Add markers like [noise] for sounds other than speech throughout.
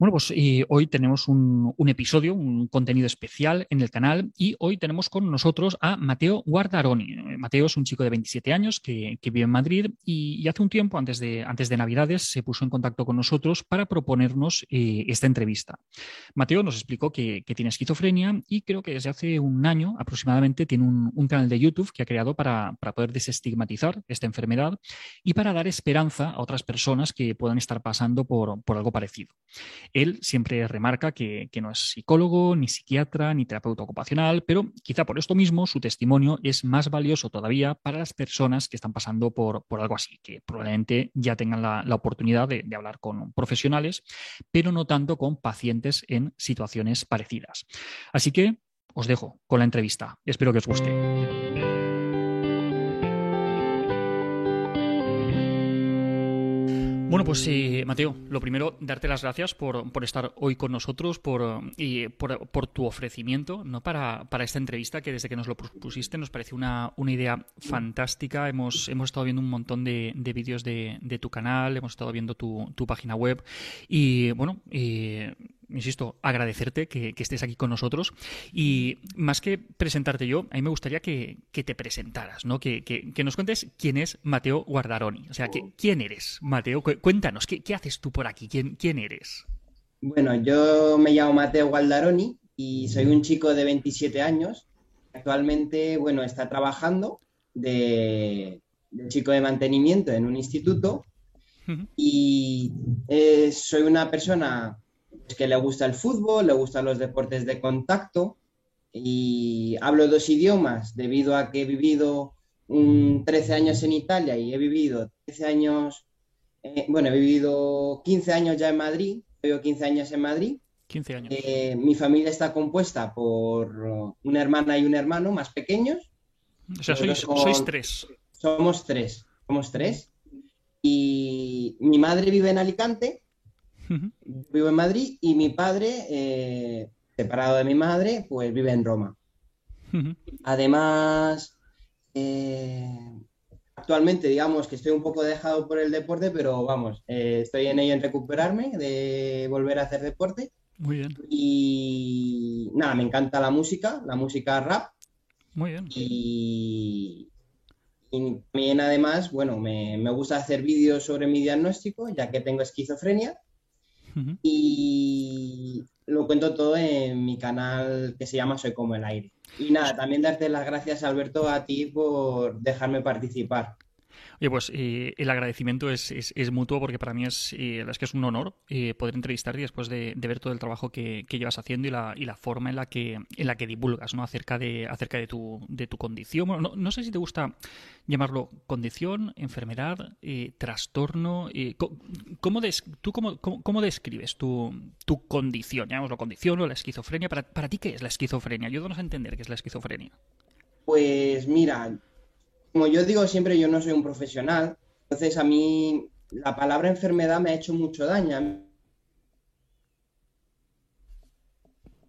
Bueno, pues hoy tenemos un, episodio, un contenido especial en el canal y hoy tenemos con nosotros a Mateo Guardaroni. Eh, Mateo es un chico de 27 años que, vive en Madrid y, hace un tiempo, antes de, antes de Navidades, se puso en contacto con nosotros para proponernos eh, esta entrevista. Mateo nos explicó que, tiene esquizofrenia y creo que desde hace un año aproximadamente tiene un, canal de YouTube que ha creado para, poder desestigmatizar esta enfermedad y para dar esperanza a otras personas que puedan estar pasando por, por algo parecido. Él siempre remarca que, no es psicólogo, ni psiquiatra, ni terapeuta ocupacional, pero quizá por esto mismo su testimonio es más valioso todavía para las personas que están pasando por, algo así, que probablemente ya tengan la, oportunidad de, de hablar con profesionales, pero no tanto con pacientes en situaciones parecidas. Así que os dejo con la entrevista. Espero que os guste. Bueno, pues sí, Mateo, lo primero, darte las gracias por, estar hoy con nosotros, por, y por, tu ofrecimiento ¿no? para, esta entrevista que desde que nos lo propusiste nos pareció una, una idea fantástica. Hemos, hemos estado viendo un montón de, vídeos de, tu canal, hemos estado viendo tu, tu página web y bueno, insisto, agradecerte que, estés aquí con nosotros y más que presentarte yo, a mí me gustaría que, te presentaras, ¿no? Que, nos cuentes quién es Mateo Guardaroni. O sea, ¿quién eres, Mateo? Cuéntanos, ¿qué, haces tú por aquí? ¿Quién, ¿Quién eres? Bueno, yo me llamo Mateo Guardaroni y soy un chico de 27 años. Actualmente, bueno, está trabajando de, chico de mantenimiento en un instituto y eh, soy una persona que le gusta el fútbol, le gustan los deportes de contacto y hablo dos idiomas debido a que he vivido 13 años en Italia y he vivido 13 años, eh, bueno, he vivido 15 años ya en Madrid, vivo 15 años en Madrid. 15 años. Eh, mi familia está compuesta por una hermana y un hermano más pequeños. O sea, sois, tres. Somos tres, somos tres. Y mi madre vive en Alicante Vivo en Madrid y mi padre, eh, separado de mi madre, pues vive en Roma. Además, eh, actualmente digamos que estoy un poco dejado por el deporte, pero vamos, eh, estoy en ello en recuperarme, de volver a hacer deporte. Muy bien. Y nada, me encanta la música, la música rap. Muy bien. Y, también además, bueno, me, me gusta hacer vídeos sobre mi diagnóstico, ya que tengo esquizofrenia. Y lo cuento todo en mi canal que se llama Soy como el aire. Y nada, también darte las gracias, Alberto, a ti por dejarme participar. Oye, pues eh, el agradecimiento es, mutuo porque para mí es, eh, es que es un honor eh, poder entrevistarte después de, ver todo el trabajo que, llevas haciendo y la, y la, forma en la que en la que divulgas ¿no? acerca de acerca de tu, de tu condición. Bueno, no, sé si te gusta llamarlo condición, enfermedad, trastorno. ¿cómo, ¿Tú cómo, describes tu, tu condición? Llamémoslo condición o la esquizofrenia. ¿Para, ¿Para ti qué es la esquizofrenia? Ayúdanos a entender qué es la esquizofrenia. Pues mira, como yo digo siempre, yo no soy un profesional, entonces a mí la palabra enfermedad me ha hecho mucho daño.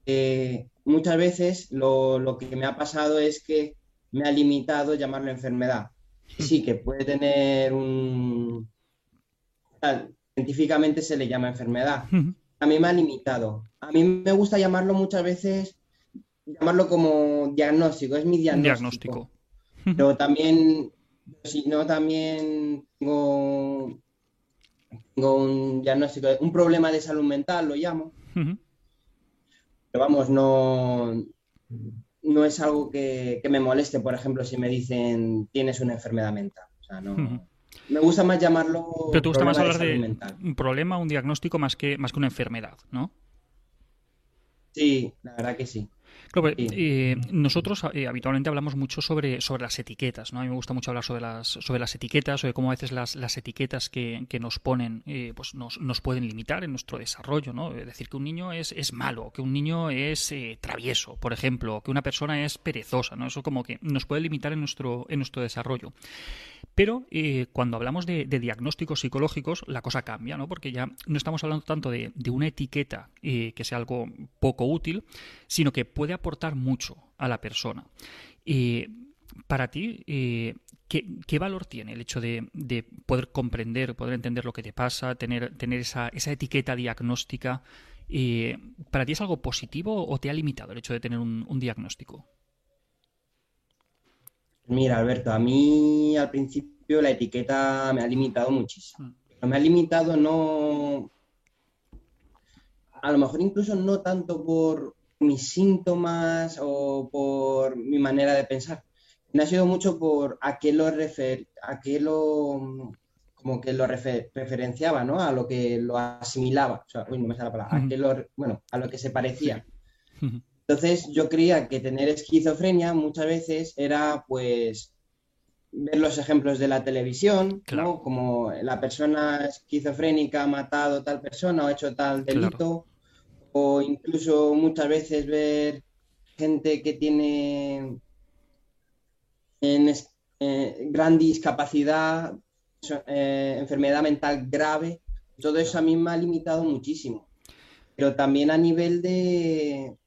Eh, muchas veces lo, que me ha pasado es que me ha limitado llamarlo enfermedad. Sí, que puede tener un... Científicamente se le llama enfermedad. A mí me ha limitado. A mí me gusta llamarlo muchas veces, llamarlo como diagnóstico, es mi diagnóstico. Pero también, si no, también tengo, un diagnóstico, un problema de salud mental, lo llamo. Pero vamos, no, no es algo que, me moleste, por ejemplo, si me dicen tienes una enfermedad mental. O sea, no. Me gusta más llamarlo. Pero te gusta más hablar de, un problema, un diagnóstico más que, más que una enfermedad, ¿no? Sí, la verdad que sí. Pues, eh, nosotros eh, habitualmente hablamos mucho sobre, sobre las etiquetas, ¿no? A mí me gusta mucho hablar sobre las, sobre las etiquetas, sobre cómo a veces las, las etiquetas que, que nos ponen eh, pues nos, nos, pueden limitar en nuestro desarrollo, ¿no? Es decir, que un niño es, es malo, que un niño es travieso, por ejemplo, que una persona es perezosa, ¿no? Eso como que nos puede limitar en nuestro, en nuestro desarrollo. Pero cuando hablamos de, diagnósticos psicológicos, la cosa cambia, ¿no? Porque ya no estamos hablando tanto de, de una etiqueta que sea algo poco útil, sino que puede aportar mucho a la persona. para ti, ¿qué, valor tiene el hecho de, poder comprender, poder entender lo que te pasa, tener, tener esa, esa etiqueta diagnóstica? Eh, ¿Para ti es algo positivo o te ha limitado el hecho de tener un, diagnóstico? Mira, Alberto, a mí al principio la etiqueta me ha limitado muchísimo. Mm. me ha limitado no. A lo mejor incluso no tanto por mis síntomas o por mi manera de pensar. Me ha sido mucho por a qué lo refer, a qué lo como que lo referenciaba, ¿no? A lo que lo asimilaba. O sea, uy, no me sale la palabra. A que lo, bueno, a lo que se parecía. Entonces yo creía que tener esquizofrenia muchas veces era pues ver los ejemplos de la televisión, ¿no? Como la persona esquizofrénica ha matado tal persona o ha hecho tal delito, o incluso muchas veces ver gente que tiene en, eh, gran discapacidad, eh, enfermedad mental grave, todo eso a mí me ha limitado muchísimo. Pero también a nivel de,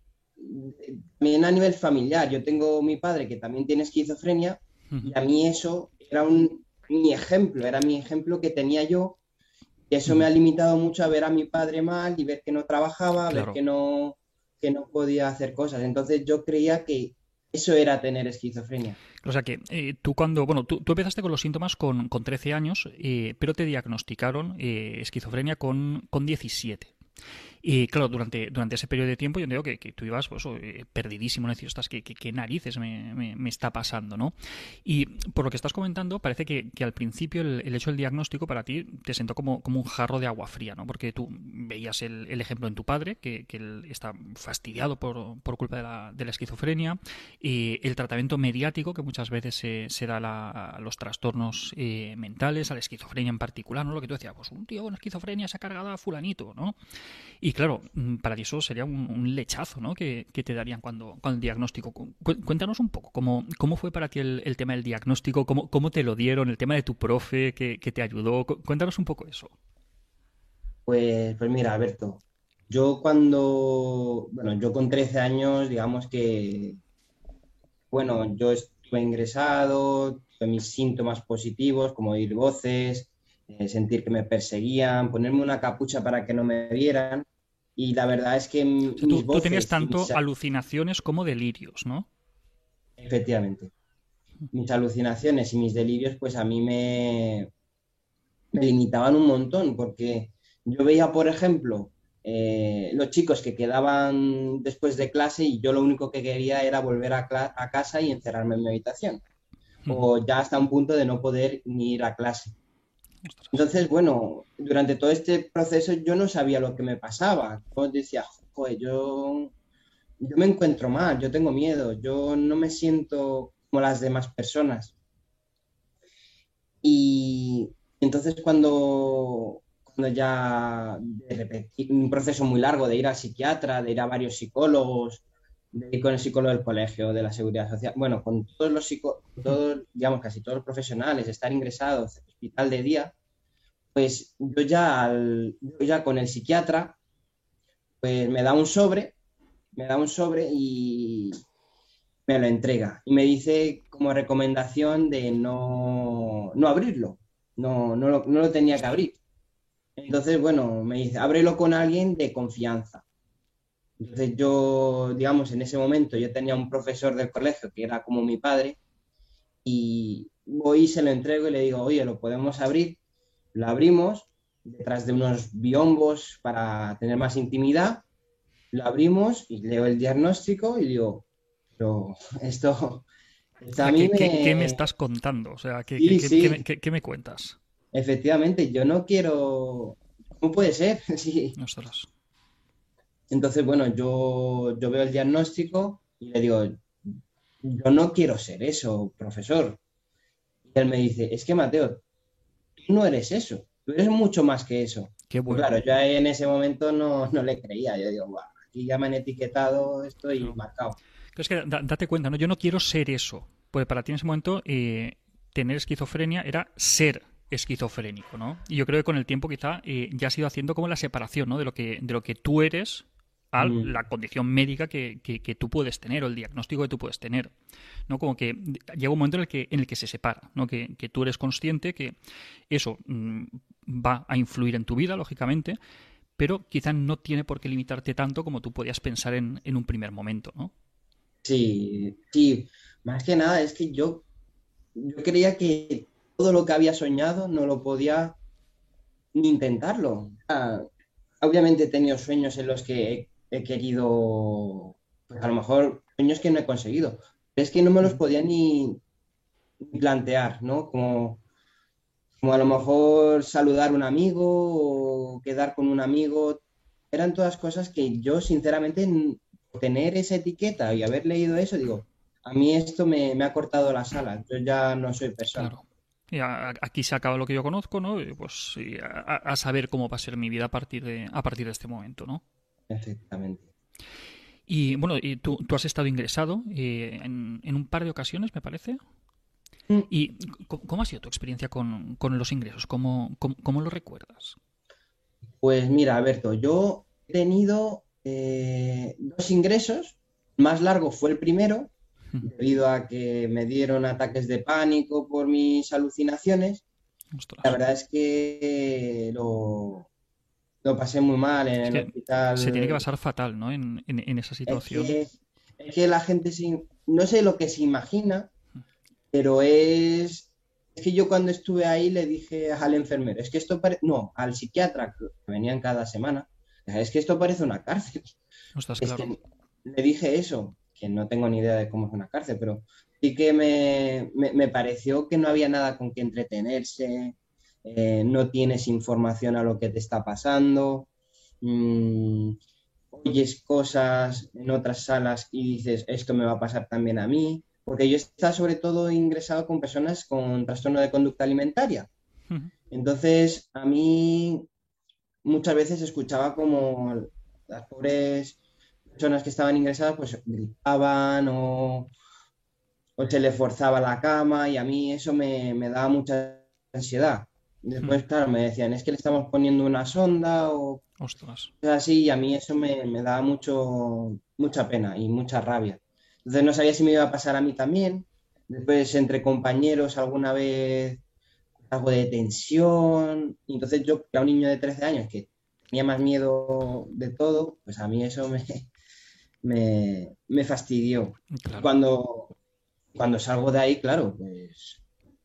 también a nivel familiar. Yo tengo mi padre que también tiene esquizofrenia y a mí eso era un, mi ejemplo, era mi ejemplo que tenía yo y eso me ha limitado mucho a ver a mi padre mal y ver que no trabajaba, ver que no, que no podía hacer cosas. Entonces yo creía que eso era tener esquizofrenia. O sea que eh, tú cuando, bueno, tú, empezaste con los síntomas con, con 13 años, eh, pero te diagnosticaron eh, esquizofrenia con, con 17. Y claro, durante, durante ese periodo de tiempo yo entiendo que, que tú ibas pues, eh, perdidísimo, ¿no? Estás, ¿qué, qué, narices me, me, está pasando? ¿no? Y por lo que estás comentando, parece que, que al principio el, hecho del diagnóstico para ti te sentó como, como un jarro de agua fría, ¿no? Porque tú veías el, el ejemplo en tu padre, que, que él está fastidiado por, por culpa de la, de la esquizofrenia, y el tratamiento mediático que muchas veces se, da a los trastornos eh, mentales, a la esquizofrenia en particular, ¿no? Lo que tú decías, pues un tío con esquizofrenia se ha cargado a fulanito, ¿no? Claro, mm, para ti eso sería un, lechazo ¿no? que, te darían cuando, cuando el diagnóstico. Cuéntanos un poco, ¿cómo, cómo fue para ti el, tema del diagnóstico? ¿Cómo, ¿Cómo, te lo dieron? ¿El tema de tu profe que, te ayudó? Cuéntanos un poco eso. Pues, pues mira, Alberto, yo cuando, bueno, yo con 13 años, digamos que, bueno, yo estuve ingresado, tuve mis síntomas positivos, como oír voces, eh, sentir que me perseguían, ponerme una capucha para que no me vieran. Y la verdad es que. tú, tenías tanto alucinaciones como delirios, ¿no? Efectivamente. Mis alucinaciones y mis delirios, pues a mí me, me limitaban un montón, porque yo veía, por ejemplo, eh, los chicos que quedaban después de clase y yo lo único que quería era volver a, a casa y encerrarme en mi habitación. O ya hasta un punto de no poder ni ir a clase. Entonces, bueno, durante todo este proceso yo no sabía lo que me pasaba. Yo decía, joder, yo, yo me encuentro mal, yo tengo miedo, yo no me siento como las demás personas. Y entonces cuando, cuando ya de un proceso muy largo de ir al psiquiatra, de ir a varios psicólogos, de con el psicólogo del colegio, de la seguridad social, bueno, con todos los psicólogos, digamos, casi todos los profesionales, estar ingresados en hospital de día, pues yo ya, yo ya con el psiquiatra, pues me da un sobre, me da un sobre y me lo entrega. Y me dice como recomendación de no, no abrirlo, no, no, lo, no lo tenía que abrir. Entonces, bueno, me dice, ábrelo con alguien de confianza. Entonces yo, digamos, en ese momento yo tenía un profesor del colegio que era como mi padre y voy y se lo entrego y le digo, oye, ¿lo podemos abrir? Lo abrimos detrás de unos biombos para tener más intimidad. Lo abrimos y leo el diagnóstico y digo, pero esto... ¿Qué, me... estás contando? O sea, ¿qué, qué, me cuentas? Efectivamente, yo no quiero... ¿Cómo puede ser? [laughs] Sí. Entonces, bueno, yo, yo veo el diagnóstico y le digo, yo no quiero ser eso, profesor. Y él me dice, es que Mateo, no eres eso, tú eres mucho más que eso. Qué pues bueno. claro, yo en ese momento no, le creía, yo digo, aquí ya me han etiquetado, estoy marcado. es que date cuenta, ¿no? yo no quiero ser eso, porque para ti en ese momento eh, tener esquizofrenia era ser esquizofrénico, ¿no? Y yo creo que con el tiempo quizá eh, ya has ido haciendo como la separación, ¿no? De lo que, de lo que tú eres a mm. la condición médica que, tú puedes tener o el diagnóstico que tú puedes tener. ¿no? Como que llega un momento en el que, en el que se separa, ¿no? que, tú eres consciente que eso mm, va a influir en tu vida, lógicamente, pero quizá no tiene por qué limitarte tanto como tú podías pensar en, en un primer momento, ¿no? Sí, sí. Más que nada es que yo, yo creía que todo lo que había soñado no lo podía ni intentarlo. obviamente he tenido sueños en los que he, querido, pues a lo mejor sueños que no he conseguido. es que no me los podía ni, plantear, ¿no? Como, como a lo mejor saludar a un amigo o quedar con un amigo. Eran todas cosas que yo, sinceramente, tener esa etiqueta y haber leído eso, digo, a mí esto me, ha cortado la sala, yo ya no soy persona. Claro. Y aquí se acaba lo que yo conozco, ¿no? pues a, saber cómo va a ser mi vida a partir de, a partir de este momento, ¿no? Efectivamente. Y bueno, y tú, has estado ingresado eh, en, un par de ocasiones, me parece. Mm. ¿Y cómo ha sido tu experiencia con, los ingresos? ¿Cómo, ¿Cómo, lo recuerdas? Pues mira, Alberto, yo he tenido eh, dos ingresos. Más largo fue el primero, debido a que me dieron ataques de pánico por mis alucinaciones. La verdad es que lo, lo pasé muy mal en el hospital. Se tiene que pasar fatal, ¿no? En, esa situación. Es que, la gente, no sé lo que se imagina, pero es, es que yo cuando estuve ahí le dije al enfermero, es que esto parece, no, al psiquiatra, que venían cada semana, es que esto parece una cárcel. le dije eso, que no tengo ni idea de cómo es una cárcel, pero sí que me, pareció que no había nada con que entretenerse, eh, no tienes información a lo que te está pasando, mm, oyes cosas en otras salas y dices, esto me va a pasar también a mí, porque yo estaba sobre todo ingresado con personas con trastorno de conducta alimentaria. Entonces, a mí muchas veces escuchaba como las pobres personas que estaban ingresadas pues gritaban o, se le forzaba la cama y a mí eso me, daba mucha ansiedad. Después, claro, me decían, es que le estamos poniendo una sonda o Ostras. así y a mí eso me, me daba mucho, mucha pena y mucha rabia. Entonces no sabía si me iba a pasar a mí también. Después, entre compañeros, alguna vez algo de tensión. Y entonces yo, era un niño de 13 años que tenía más miedo de todo, pues a mí eso me, [laughs] me, fastidió. Cuando, cuando salgo de ahí, claro, pues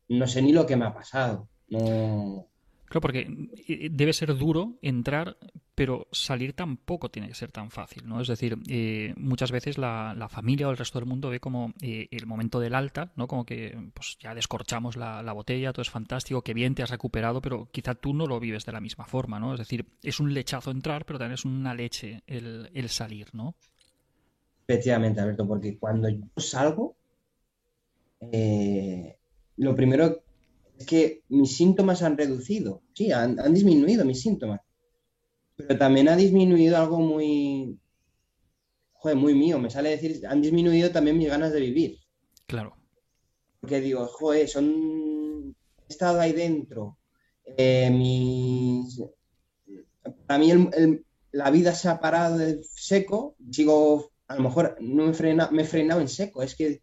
no sé ni lo que me ha pasado. No... Claro, porque eh, debe ser duro entrar, pero salir tampoco tiene que ser tan fácil, ¿no? Es decir, eh, muchas veces la, familia o el resto del mundo ve como eh, el momento del alta, ¿no? Como que pues ya descorchamos la, botella, todo es fantástico, que bien te has recuperado, pero quizá tú no lo vives de la misma forma, ¿no? Es decir, es un lechazo entrar, pero también es una leche el, el salir, ¿no? Efectivamente, Alberto, porque cuando yo salgo, eh, lo primero es que mis síntomas han reducido, sí, han, disminuido mis síntomas, pero también ha disminuido algo muy, joder, muy mío, me sale decir, han disminuido también mis ganas de vivir. Claro. Porque digo, joder, son, he estado ahí dentro, eh, mis, para mí la vida se ha parado de seco, sigo a lo mejor no me, frena, me he frenado en seco, es que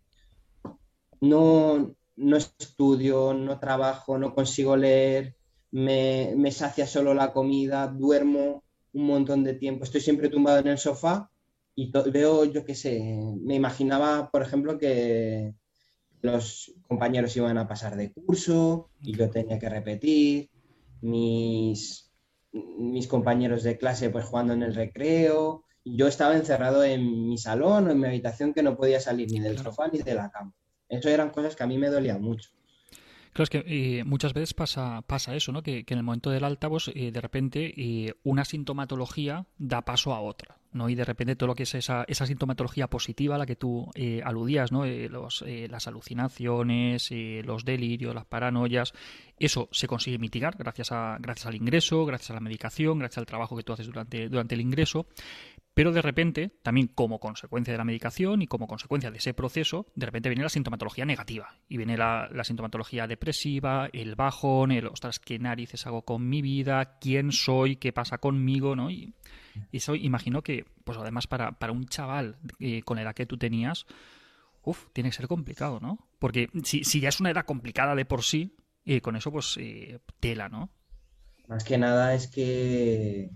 no, no estudio, no trabajo, no consigo leer, me, me sacia solo la comida, duermo un montón de tiempo, estoy siempre tumbado en el sofá y veo, yo qué sé, me imaginaba, por ejemplo, que los compañeros iban a pasar de curso y yo tenía que repetir, mis, mis compañeros de clase pues jugando en el recreo, yo estaba encerrado en mi salón o en mi habitación que no podía salir ni del sofá ni de la cama. Eso eran cosas que a mí me dolían mucho. Claro, es que eh, muchas veces pasa, pasa eso, ¿no? Que, en el momento del alta, pues, eh, de repente eh, una sintomatología da paso a otra, ¿no? Y de repente todo lo que es esa, esa sintomatología positiva a la que tú aludías, ¿no? Los, las alucinaciones, los delirios, las paranoias, eso se consigue mitigar gracias, a, gracias al ingreso, gracias a la medicación, gracias al trabajo que tú haces durante, durante el ingreso, Pero de repente, también como consecuencia de la medicación y como consecuencia de ese proceso, de repente viene la sintomatología negativa. Y viene la, sintomatología depresiva, el bajón, el, ostras, ¿qué narices hago con mi vida? ¿Quién soy? ¿Qué pasa conmigo? ¿no? Y, eso imagino que, pues además para, para un chaval eh, con la edad que tú tenías, uff, tiene que ser complicado, ¿no? Porque si, si ya es una edad complicada de por sí, eh, con eso pues eh, tela, ¿no? Más que nada es que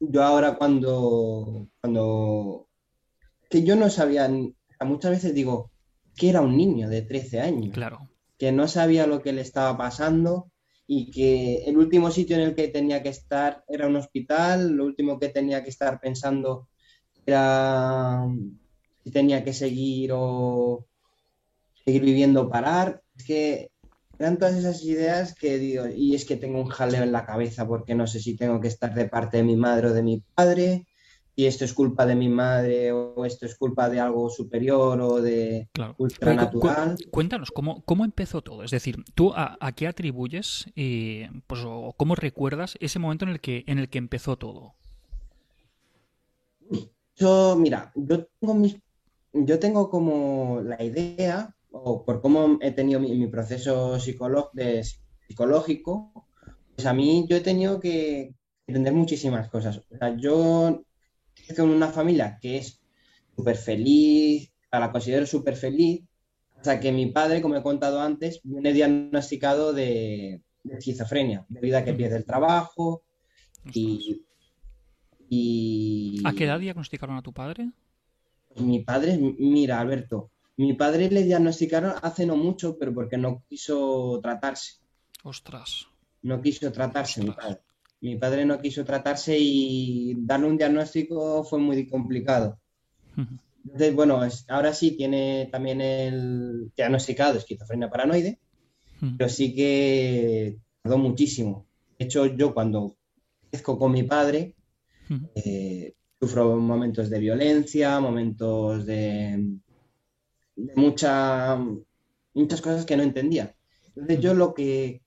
yo ahora cuando, cuando, que yo no sabía, muchas veces digo que era un niño de 13 años. Claro. Que no sabía lo que le estaba pasando y que el último sitio en el que tenía que estar era un hospital, lo último que tenía que estar pensando era si tenía que seguir o seguir viviendo parar. Es que eran todas esas ideas que digo, y es que tengo un jaleo en la cabeza porque no sé si tengo que estar de parte de mi madre o de mi padre, y esto es culpa de mi madre o esto es culpa de algo superior o de ultranatural. Cuéntanos, ¿cómo, ¿cómo empezó todo? Es decir, ¿tú a, qué atribuyes eh, pues, o cómo recuerdas ese momento en el que, en el que empezó todo? Yo, mira, yo tengo, mis, yo tengo como la idea o por cómo he tenido mi, proceso psicológico, pues a mí yo he tenido que entender muchísimas cosas. O sea, yo con una familia que es súper feliz, la considero súper feliz, hasta que mi padre, como he contado antes, viene diagnosticado de, esquizofrenia, debido a que pierde el trabajo y, ¿A qué edad diagnosticaron a tu padre? Pues mi padre, mira, Alberto, mi padre le diagnosticaron hace no mucho, pero porque no quiso tratarse. Ostras. No quiso tratarse, mi padre. Mi padre no quiso tratarse y darle un diagnóstico fue muy complicado. Entonces, bueno, ahora sí tiene también el diagnosticado esquizofrenia paranoide, pero sí que tardó muchísimo. De hecho, yo cuando crezco con mi padre, eh, sufro momentos de violencia, momentos de, muchas cosas que no entendía. Entonces yo lo que,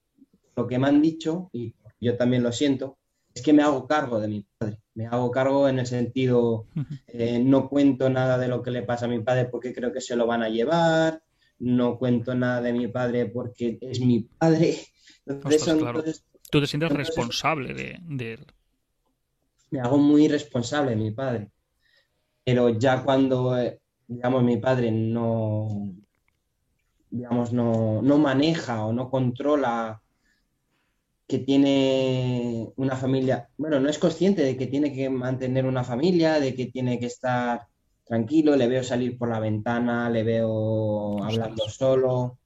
lo que me han dicho, y yo también lo siento, es que me hago cargo de mi padre. Me hago cargo en el sentido, eh, no cuento nada de lo que le pasa a mi padre porque creo que se lo van a llevar, no cuento nada de mi padre porque es mi padre. Tú te sientes responsable de, de, él. Me hago muy responsable de mi padre. Pero ya cuando eh, digamos, mi padre no, digamos, no, maneja o no controla que tiene una familia, bueno, no es consciente de que tiene que mantener una familia, de que tiene que estar tranquilo, le veo salir por la ventana, le veo hablando solo,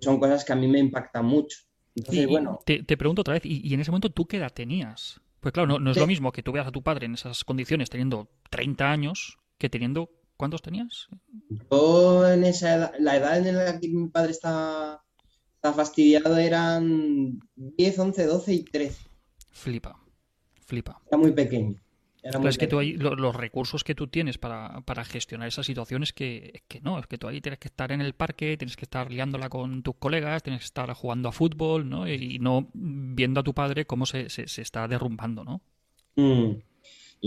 son cosas que a mí me impactan mucho. Entonces, bueno. Te, pregunto otra vez, ¿y, en ese momento tú qué edad tenías? Pues claro, no, no es lo mismo que tú veas a tu padre en esas condiciones teniendo 30 años que teniendo ¿Cuántos tenías? Yo en esa edad, la edad en la que mi padre está, fastidiado eran 10, 11, 12 y 13. Flipa, flipa. Era muy pequeño. es que tú ahí, los recursos que tú tienes para, gestionar esas situaciones que, que no, es que tú ahí tienes que estar en el parque, tienes que estar liándola con tus colegas, tienes que estar jugando a fútbol, ¿no? Y no viendo a tu padre cómo se, se, está derrumbando, ¿no? Mm.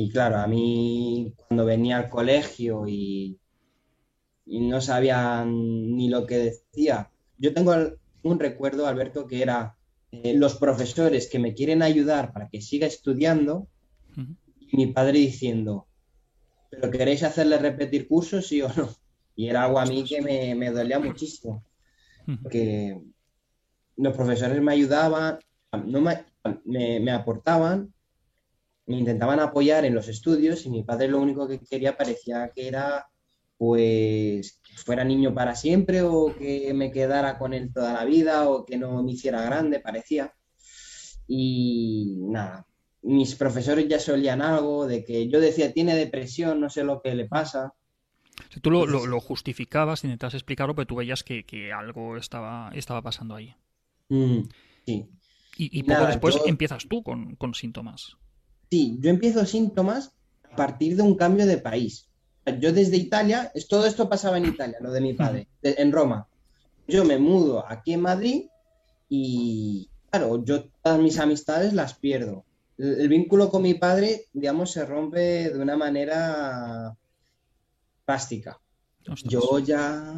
Y claro, a mí cuando venía al colegio y, no sabía ni lo que decía, yo tengo un recuerdo, Alberto, que era eh, los profesores que me quieren ayudar para que siga estudiando y mi padre diciendo, ¿pero queréis hacerle repetir cursos, sí o no? Y era algo a mí que me, dolía muchísimo, porque los profesores me ayudaban, no me, me aportaban, me intentaban apoyar en los estudios y mi padre lo único que quería parecía que era pues que fuera niño para siempre o que me quedara con él toda la vida o que no me hiciera grande, parecía. Y nada, mis profesores ya solían algo de que yo decía, tiene depresión, no sé lo que le pasa. Si tú lo, lo, justificabas, intentabas explicarlo, pero tú veías que, algo estaba, estaba pasando ahí. Mm, sí. Y, poco después empiezas tú con, con síntomas. Sí, yo empiezo síntomas a partir de un cambio de país. Yo desde Italia, todo esto pasaba en Italia, lo de mi padre, en Roma. Yo me mudo aquí en Madrid y, claro, yo todas mis amistades las pierdo. el vínculo con mi padre, digamos, se rompe de una manera plástica. Yo ya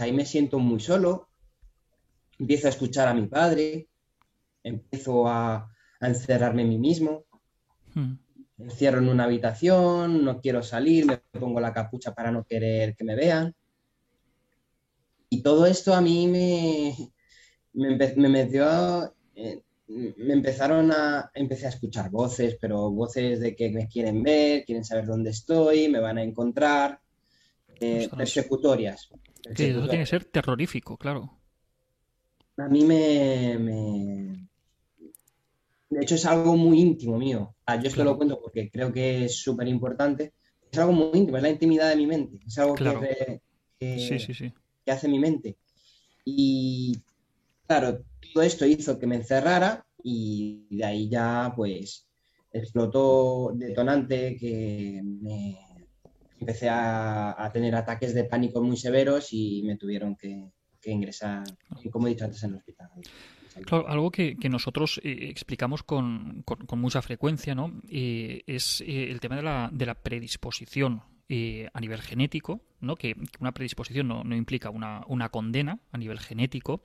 ahí me siento muy solo, empiezo a escuchar a mi padre, empiezo a, encerrarme en mí mismo, hmm. encierro en una habitación, no quiero salir, me pongo la capucha para no querer que me vean. Y todo esto a mí me, me, metió, eh, me empezaron a, empecé a escuchar voces, pero voces de que me quieren ver, quieren saber dónde estoy, me van a encontrar, eh, persecutorias. Sí, eso tiene que ser terrorífico, claro. A mí me, De hecho, es algo muy íntimo mío. yo esto lo cuento porque creo que es súper importante. Es algo muy íntimo, es la intimidad de mi mente. Es algo que, que hace mi mente. Y claro, todo esto hizo que me encerrara y de ahí ya pues explotó detonante que me empecé a, tener ataques de pánico muy severos y me tuvieron que, ingresar, como he dicho antes, en el hospital. Claro, algo que, nosotros eh, explicamos con, mucha frecuencia ¿no? Eh, es eh, el tema de la, de la predisposición a nivel genético, ¿no? que, una predisposición no, implica una, condena a nivel genético,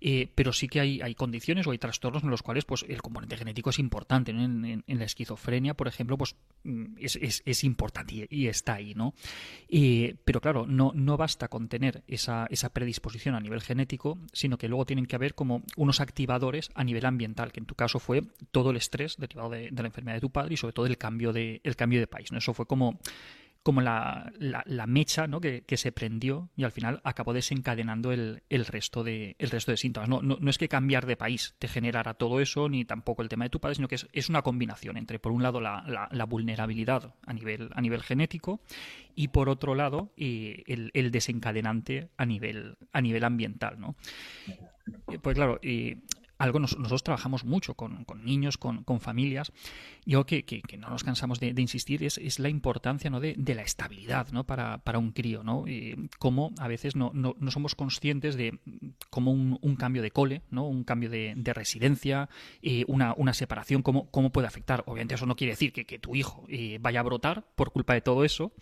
eh, pero sí que hay, hay, condiciones o hay trastornos en los cuales pues, el componente genético es importante. En, la esquizofrenia, por ejemplo, pues, mm, es, importante y, está ahí. ¿no? pero claro, no, no basta con tener esa, esa predisposición a nivel genético, sino que luego tienen que haber como unos activadores a nivel ambiental, que en tu caso fue todo el estrés derivado de, la enfermedad de tu padre y sobre todo el cambio de, el cambio de país. ¿no? Eso fue como como la, la, mecha ¿no? que, se prendió y al final acabó desencadenando el, el, resto, de, el resto de síntomas. No, no, es que cambiar de país te generara todo eso, ni tampoco el tema de tu padre, sino que es, una combinación entre, por un lado, la, la, vulnerabilidad a nivel, a nivel genético y, por otro lado, eh, el, el, desencadenante a nivel, a nivel ambiental. ¿no? Eh, pues claro, eh, algo nosotros trabajamos mucho con, niños, con, familias. Yo que, que, no nos cansamos de, insistir es, la importancia ¿no? de, la estabilidad ¿no? para, para un crío. ¿no? cómo a veces no, no, somos conscientes de cómo un, cambio de cole, ¿no? un cambio de, residencia, una, una, separación, cómo, cómo puede afectar. Obviamente eso no quiere decir que, tu hijo eh, vaya a brotar por culpa de todo eso,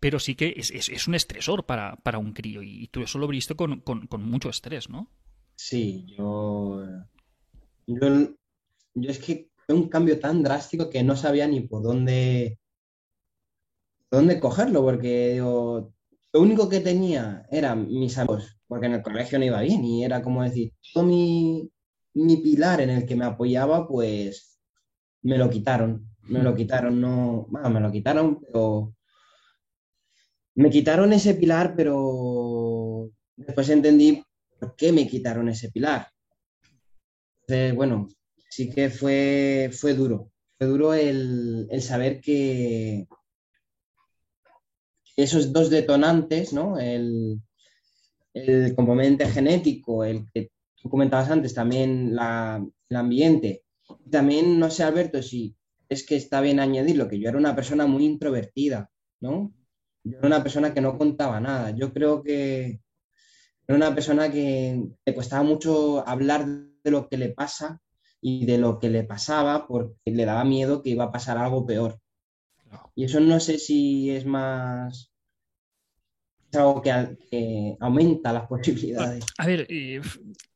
pero sí que es, es, un estresor para, para, un crío y tú eso lo viste con, con, con mucho estrés, ¿no? Sí, yo yo, es que fue un cambio tan drástico que no sabía ni por dónde, dónde cogerlo, porque lo único que tenía eran mis amigos, porque en el colegio no iba bien y era como decir, todo mi, pilar en el que me apoyaba, pues me lo quitaron, me lo quitaron, no, bueno, me lo quitaron, pero me quitaron ese pilar, pero después entendí por qué me quitaron ese pilar bueno, sí que fue, fue duro. Fue duro el, saber que esos dos detonantes, ¿no? El, componente genético, el que tú comentabas antes, también el ambiente. También, no sé, Alberto, si es que está bien añadirlo, que yo era una persona muy introvertida, ¿no? Yo era una persona que no contaba nada. Yo creo que era una persona que le costaba mucho hablar de lo que le pasa y de lo que le pasaba porque le daba miedo que iba a pasar algo peor. Y eso no sé si es más es algo que, aumenta las posibilidades. A ver, eh,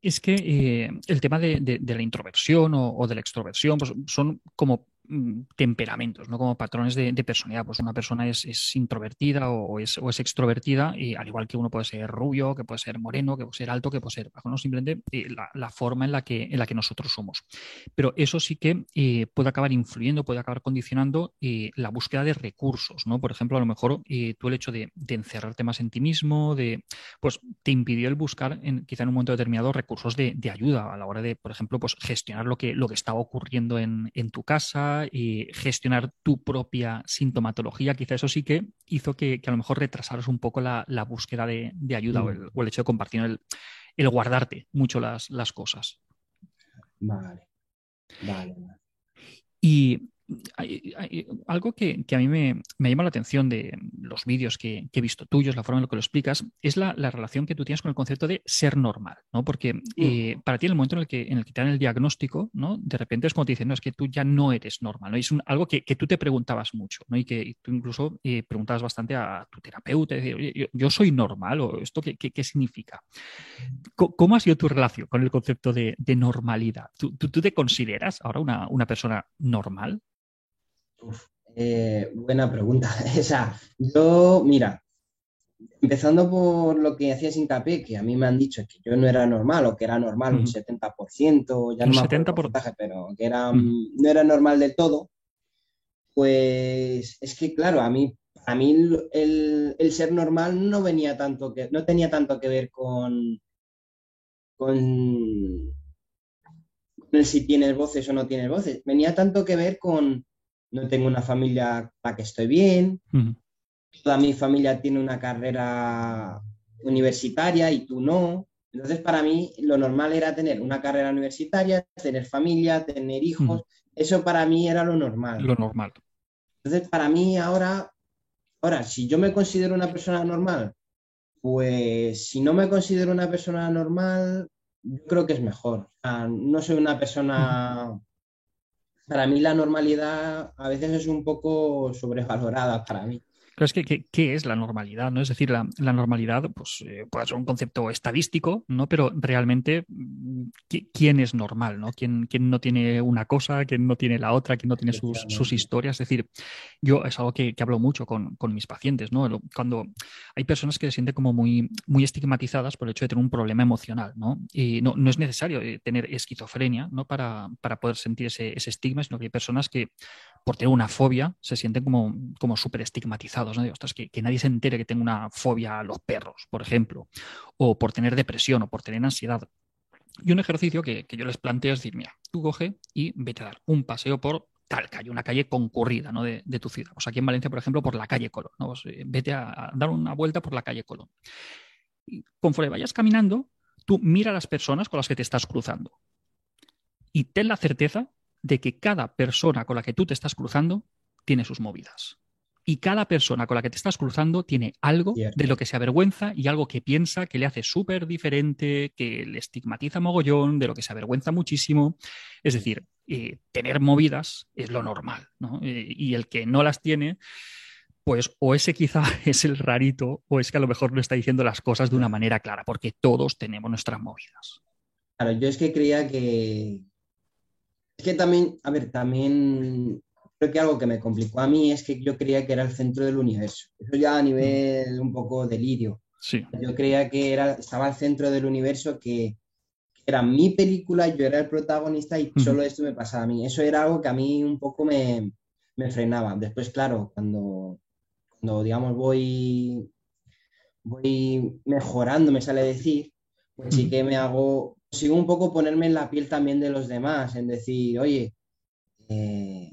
es que eh, el tema de, la introversión o, o de la extroversión pues son como temperamentos, ¿no? Como patrones de, personalidad. Pues una persona es, introvertida o, es, extrovertida, y al igual que uno puede ser rubio, que puede ser moreno, que puede ser alto, que puede ser bajo, ¿no? Simplemente eh, la, forma en la, que, en la que nosotros somos. Pero eso sí que eh, puede acabar influyendo, puede acabar condicionando eh, la búsqueda de recursos, ¿no? Por ejemplo, a lo mejor tú el hecho de, encerrarte más en ti mismo, de, pues te impidió el buscar en, quizá en un momento determinado recursos de, ayuda a la hora de, por ejemplo, pues gestionar lo que, lo que estaba ocurriendo en, en tu casa, y gestionar tu propia sintomatología, quizá eso sí que hizo que, a lo mejor retrasaras un poco la, búsqueda de, ayuda mm. o, el, hecho de compartir, el, guardarte mucho las, cosas. Vale. Vale. Y hay, algo que, a mí me, llama la atención de los vídeos que, he visto tuyos, la forma en la que lo explicas, es la, relación que tú tienes con el concepto de ser normal, ¿no? Porque mm. eh, para ti, en el momento en el, que, en el que te dan el diagnóstico, ¿no? De repente es como te dicen, no, es que tú ya no eres normal, ¿no? es algo que, tú te preguntabas mucho, ¿no? Y que tú incluso eh, preguntabas bastante a tu terapeuta, decir, yo, soy normal, o esto qué, qué, significa. ¿Cómo, ha sido tu relación con el concepto de, normalidad? ¿Tú, te consideras ahora una, una persona normal? Eh, buena pregunta. [laughs] o sea, yo, mira, empezando por lo que hacías hincapié, que a mí me han dicho que yo no era normal o que era normal un 70%, ya no 70%, por... pero que era, no era normal del todo, pues es que, claro, a mí, a mí el, el, ser normal no venía tanto que, no tenía tanto que ver con, con, con si tienes voces o no tienes voces, venía tanto que ver con no tengo una familia para que estoy bien, toda mi familia tiene una carrera universitaria y tú no. Entonces, para mí, lo normal era tener una carrera universitaria, tener familia, tener hijos. Eso para mí era lo normal. Lo normal. Entonces, para mí ahora, ahora, si yo me considero una persona normal, pues si no me considero una persona normal, yo creo que es mejor. no soy una persona para mí la normalidad a veces es un poco sobrevalorada para mí. Pero es que, ¿qué es la normalidad? ¿no? Es decir, la, normalidad pues, eh, puede ser un concepto estadístico, ¿no? pero realmente, mm, ¿quién es normal? ¿no? ¿Quién, quién no tiene una cosa, quién no tiene la otra, quién no tiene sus, historias? Es decir, yo es algo que, hablo mucho con, mis pacientes. ¿no? Cuando hay personas que se sienten como muy, muy estigmatizadas por el hecho de tener un problema emocional. ¿no? Y no, no es necesario eh, tener esquizofrenia ¿no? para, para poder sentir ese, ese estigma, sino que hay personas que por tener una fobia se sienten como, como súper que, nadie se entere que tengo una fobia a los perros, por ejemplo, o por tener depresión o por tener ansiedad. Y un ejercicio que, yo les planteo es decir, mira, tú coge y vete a dar un paseo por tal calle, una calle concurrida ¿no? de, de, tu ciudad. Pues aquí en Valencia, por ejemplo, por la calle Colón. ¿no? Pues, eh, vete a, dar una vuelta por la calle Colón. Y conforme vayas caminando, tú mira a las personas con las que te estás cruzando. Y ten la certeza de que cada persona con la que tú te estás cruzando tiene sus movidas. Y cada persona con la que te estás cruzando tiene algo de lo que se avergüenza y algo que piensa que le hace súper diferente, que le estigmatiza mogollón, de lo que se avergüenza muchísimo. Es decir, eh, tener movidas es lo normal, ¿no? Eh, y el que no las tiene, pues o ese quizá [laughs] es el rarito o es que a lo mejor no está diciendo las cosas de una manera clara, porque todos tenemos nuestras movidas. Claro, yo es que creía que, es que también, a ver, también creo que algo que me complicó a mí es que yo creía que era el centro del universo. Eso ya a nivel un poco delirio. Sí. Yo creía que era, estaba al centro del universo, que, era mi película, yo era el protagonista y solo esto me pasaba a mí. Eso era algo que a mí un poco me, me frenaba. Después, claro, cuando, cuando digamos voy, voy mejorando, me sale decir, pues sí que me hago, sigo un poco ponerme en la piel también de los demás, en decir, oye, eh,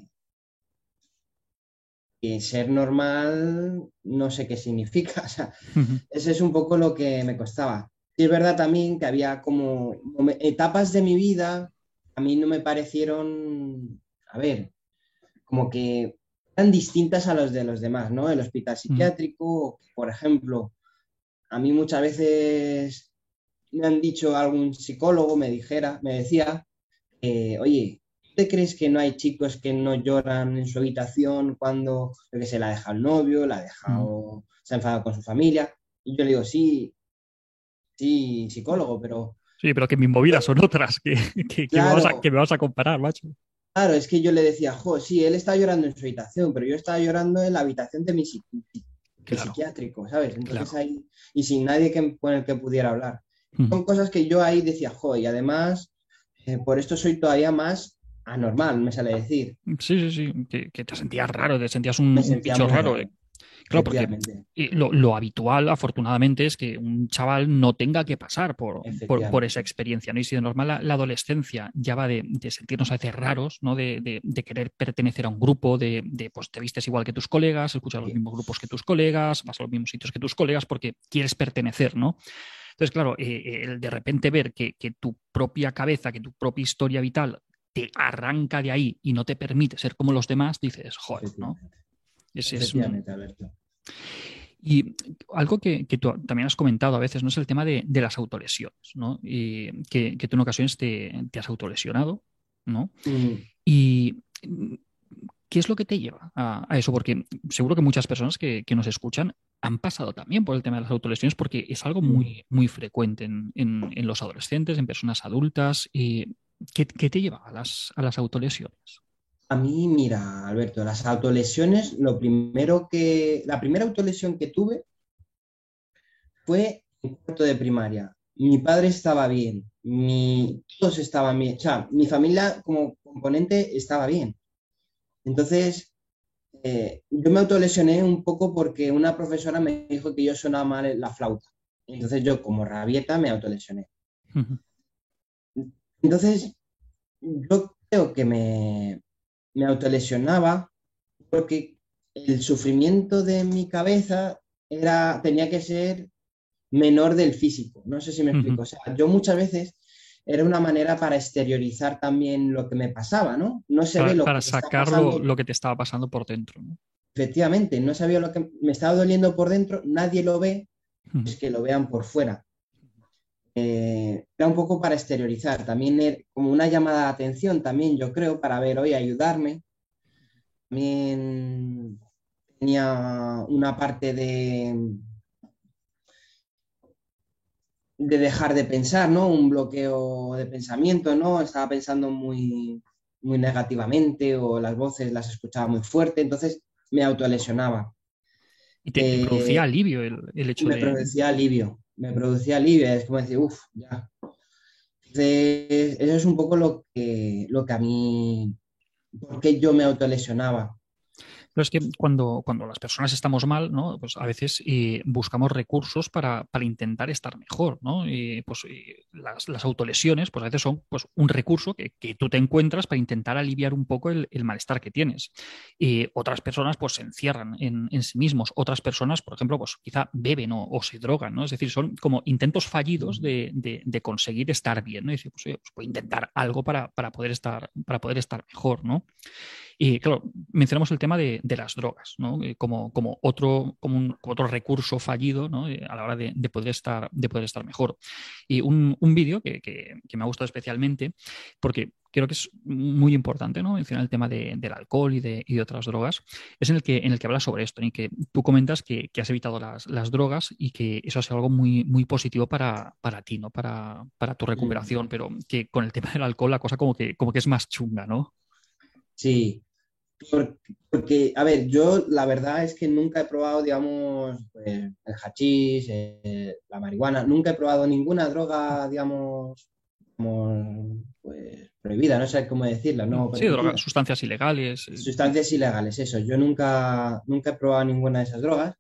que ser normal no sé qué significa. [laughs] O sea, ese es un poco lo que me costaba. Y es verdad también que había como etapas de mi vida, a mí no me parecieron, a ver, como que eran distintas a los de los demás, ¿no? El hospital psiquiátrico, por ejemplo, a mí muchas veces me han dicho algún psicólogo, me dijera, me decía, oye, crees que no hay chicos que no lloran en su habitación cuando, que se la ha dejado el novio, la ha dejado, mm. se ha enfadado con su familia? Y yo le digo, sí, sí, psicólogo, pero... Sí, pero que mis movidas son otras, que, que, me, vas a, comparar, macho. Claro, es que yo le decía, jo, sí, él está llorando en su habitación, pero yo estaba llorando en la habitación de mi psiquiátrico, ¿sabes? Entonces ahí, y sin nadie que, con el que pudiera hablar. Son cosas que yo ahí decía, jo, y además, eh, por esto soy todavía más anormal, me sale decir. Sí, sí, sí, que, te sentías raro, te sentías un, bicho raro. Eh. Claro, porque lo, habitual, afortunadamente, es que un chaval no tenga que pasar por, por, esa experiencia. ¿no? Y si de normal la, adolescencia ya va de, sentirnos a veces raros, ¿no? De, querer pertenecer a un grupo, de, pues te vistes igual que tus colegas, escuchas los mismos grupos que tus colegas, vas a los mismos sitios que tus colegas porque quieres pertenecer, ¿no? Entonces, claro, eh, el de repente ver que, que tu propia cabeza, que tu propia historia vital te arranca de ahí y no te permite ser como los demás, dices, joder, ¿no? Es, es Alberto. Y algo que, tú también has comentado a veces, ¿no? Es el tema de, las autolesiones, ¿no? Y que, tú en ocasiones te, has autolesionado, ¿no? Mm. Y ¿qué es lo que te lleva a, eso? Porque seguro que muchas personas que, nos escuchan han pasado también por el tema de las autolesiones porque es algo muy, mm. muy frecuente en, los adolescentes, en personas adultas. Y, ¿qué, te lleva a las, a las autolesiones? A mí, mira, Alberto, las autolesiones, lo primero que, la primera autolesión que tuve fue en cuarto de primaria. Mi padre estaba bien, mi, todos estaban bien, o sea, mi familia como componente estaba bien. Entonces, eh, yo me autolesioné un poco porque una profesora me dijo que yo sonaba mal la flauta. Entonces yo, como rabieta, me autolesioné. Entonces, yo creo que me, me autolesionaba porque el sufrimiento de mi cabeza era, tenía que ser menor del físico. No sé si me explico. O sea, yo muchas veces era una manera para exteriorizar también lo que me pasaba, ¿no? No se para, ve lo para sacar lo, que te estaba pasando por dentro. Efectivamente, no sabía lo que me estaba doliendo por dentro, nadie lo ve, es que lo vean por fuera. Eh, era un poco para exteriorizar, también como una llamada de atención, también yo creo, para ver hoy, ayudarme. También tenía una parte de, de dejar de pensar, ¿no? Un bloqueo de pensamiento, ¿no? Estaba pensando muy, muy negativamente o las voces las escuchaba muy fuerte, entonces me autolesionaba. ¿Y te, producía eh, alivio el, el hecho de...? Me producía alivio, me producía alivio, es como decir, uff, ya. Entonces, eso es un poco lo que, lo que a mí, porque yo me autolesionaba. Pero es que cuando, cuando las personas estamos mal, ¿no? Pues a veces eh, buscamos recursos para, intentar estar mejor, ¿no? Y pues las, autolesiones, pues a veces son pues, un recurso que, tú te encuentras para intentar aliviar un poco el, malestar que tienes. Y otras personas pues se encierran en, sí mismos. Otras personas, por ejemplo, pues quizá beben o, se drogan, ¿no? Es decir, son como intentos fallidos de, conseguir estar bien, ¿no? Y decir, pues, pues voy a intentar algo para, para, poder estar, para poder estar mejor, ¿no? Y claro, mencionamos el tema de, las drogas, ¿no? Eh, como, como, otro, como un, otro recurso fallido ¿no? Eh, a la hora de, poder estar, de poder estar mejor. Y un, un vídeo que, que, me ha gustado especialmente, porque creo que es muy importante ¿no? mencionar el tema del alcohol y de, y de, otras drogas, es en el que, en el que hablas sobre esto, y que tú comentas que, has evitado las, las, drogas y que eso ha sido algo muy, muy positivo para, para ti, ¿no? Para, para, tu recuperación, mm. pero que con el tema del alcohol la cosa como que, como que es más chunga, ¿no? Sí, porque, a ver, yo la verdad es que nunca he probado, digamos, pues, el hachís, eh, la marihuana, nunca he probado ninguna droga, digamos, como, pues, prohibida, no sé cómo decirla, ¿no? Sí, drogas, sustancias ilegales. Sustancias ilegales, eso. Yo nunca, nunca he probado ninguna de esas drogas.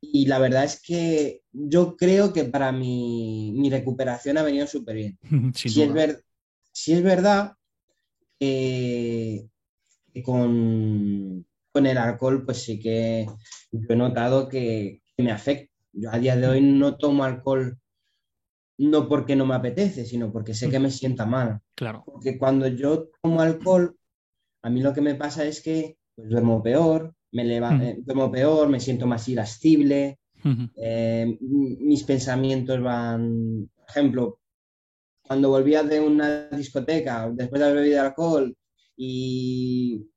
Y la verdad es que yo creo que para mi, mi recuperación ha venido súper bien. [laughs] si, es ver, si es verdad que con, con el alcohol, pues sí que yo he notado que, me afecta. Yo a día de hoy no tomo alcohol no porque no me apetece, sino porque sé que me sienta mal. Claro. Porque cuando yo tomo alcohol, a mí lo que me pasa es que pues, duermo peor, me eh, duermo peor, me siento más irascible, eh, mis pensamientos van, por ejemplo, cuando volvía de una discoteca después de haber bebido alcohol y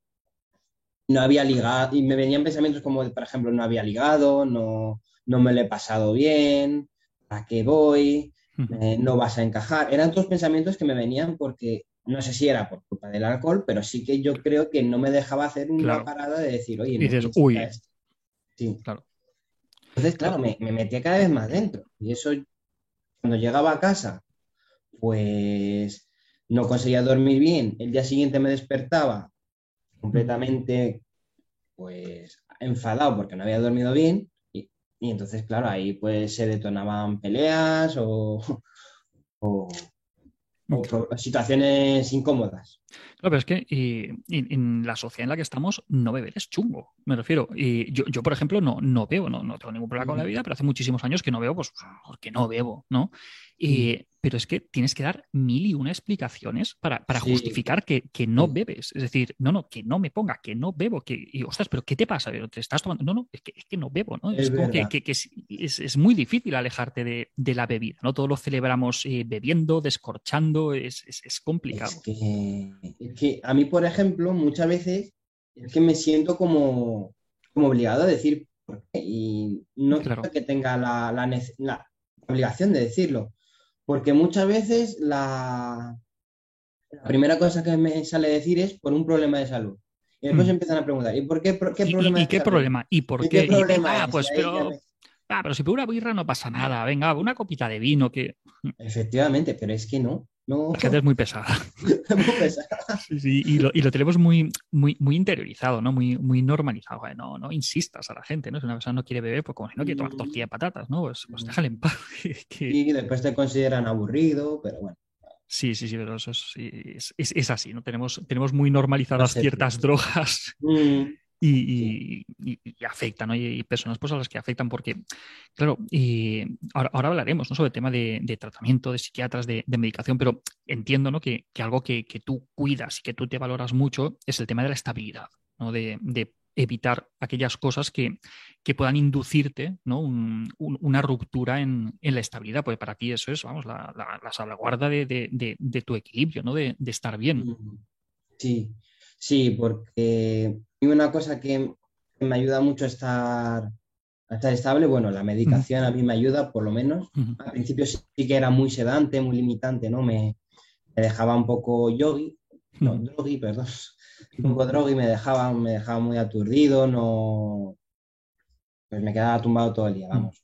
no había ligado, y me venían pensamientos como, por ejemplo, no había ligado, no, no me lo he pasado bien, ¿a qué voy? Eh, no vas a encajar. Eran todos pensamientos que me venían porque no sé si era por culpa del alcohol, pero sí que yo creo que no me dejaba hacer una parada de decir, oye, dices, uy. Sí, claro. Entonces, claro, me, me metía cada vez más dentro. Y eso, cuando llegaba a casa, pues no conseguía dormir bien. El día siguiente me despertaba completamente pues enfadado porque no había dormido bien y, entonces, claro, ahí pues se detonaban peleas o, [laughs] situaciones incómodas. Claro, pero es que en la sociedad en la que estamos, no beber es chungo. Me refiero, y yo, yo, por ejemplo, no, no bebo, no, no tengo ningún problema con la vida, pero hace muchísimos años que no bebo, pues porque no bebo, ¿no? Y, pero es que tienes que dar mil y una explicaciones para, para justificar que, que, no bebes. Es decir, no, no, que no me ponga, que no bebo, que, y ostras, pero ¿qué te pasa? ¿Te estás tomando? No, no, es que, es que no bebo, ¿no? Es, como que, que es, es, muy difícil alejarte de, de, la bebida, ¿no? Todo lo celebramos eh, bebiendo, descorchando, es, complicado. Que, es que a mí, por ejemplo, muchas veces es que me siento como, como obligado a decir por qué. Y no creo que tenga la, la, la obligación de decirlo porque muchas veces la, primera cosa que me sale decir es por un problema de salud. Y después mm. empiezan a preguntar, ¿y por qué, qué problema? ¿Y, qué problema? ¿Y por qué? problema ah, pues pero, ah, pero si por una birra no pasa nada, venga, una copita de vino que... Efectivamente, pero es que no. No. La gente es muy pesada. [laughs] muy pesada. Sí, y, lo, y, lo, tenemos muy, muy, muy interiorizado, ¿no? Muy, muy normalizado. No, no insistas a la gente, ¿no? Si una persona no quiere beber, pues como si no quiere tomar mm. tortilla de patatas, ¿no? Pues, pues mm. déjale en paz. [laughs] Y después te consideran aburrido, pero bueno. Sí, sí, sí, pero eso es, es, es, así, ¿no? Tenemos, tenemos muy normalizadas ciertas drogas. Mm y, afectan, ¿no? Y, personas pues, a las que afectan, porque, claro, ahora, ahora, hablaremos ¿no? sobre el tema de, tratamiento, de psiquiatras, de, medicación, pero entiendo ¿no? que, algo que, tú cuidas y que tú te valoras mucho es el tema de la estabilidad, ¿no? de, evitar aquellas cosas que, puedan inducirte ¿no? una ruptura en, la estabilidad, porque para ti eso es, vamos, la, la, salvaguarda de, tu equilibrio, ¿no? de, estar bien. Sí, sí, porque una cosa que me ayuda mucho a estar, estar estable, bueno, la medicación a mí me ayuda, por lo menos. Al principio sí que era muy sedante, muy limitante, ¿no? Me, dejaba un poco yogi, no, drogi, perdón, un poco drogi, me dejaba, me dejaba muy aturdido, no... Pues me quedaba tumbado todo el día, vamos.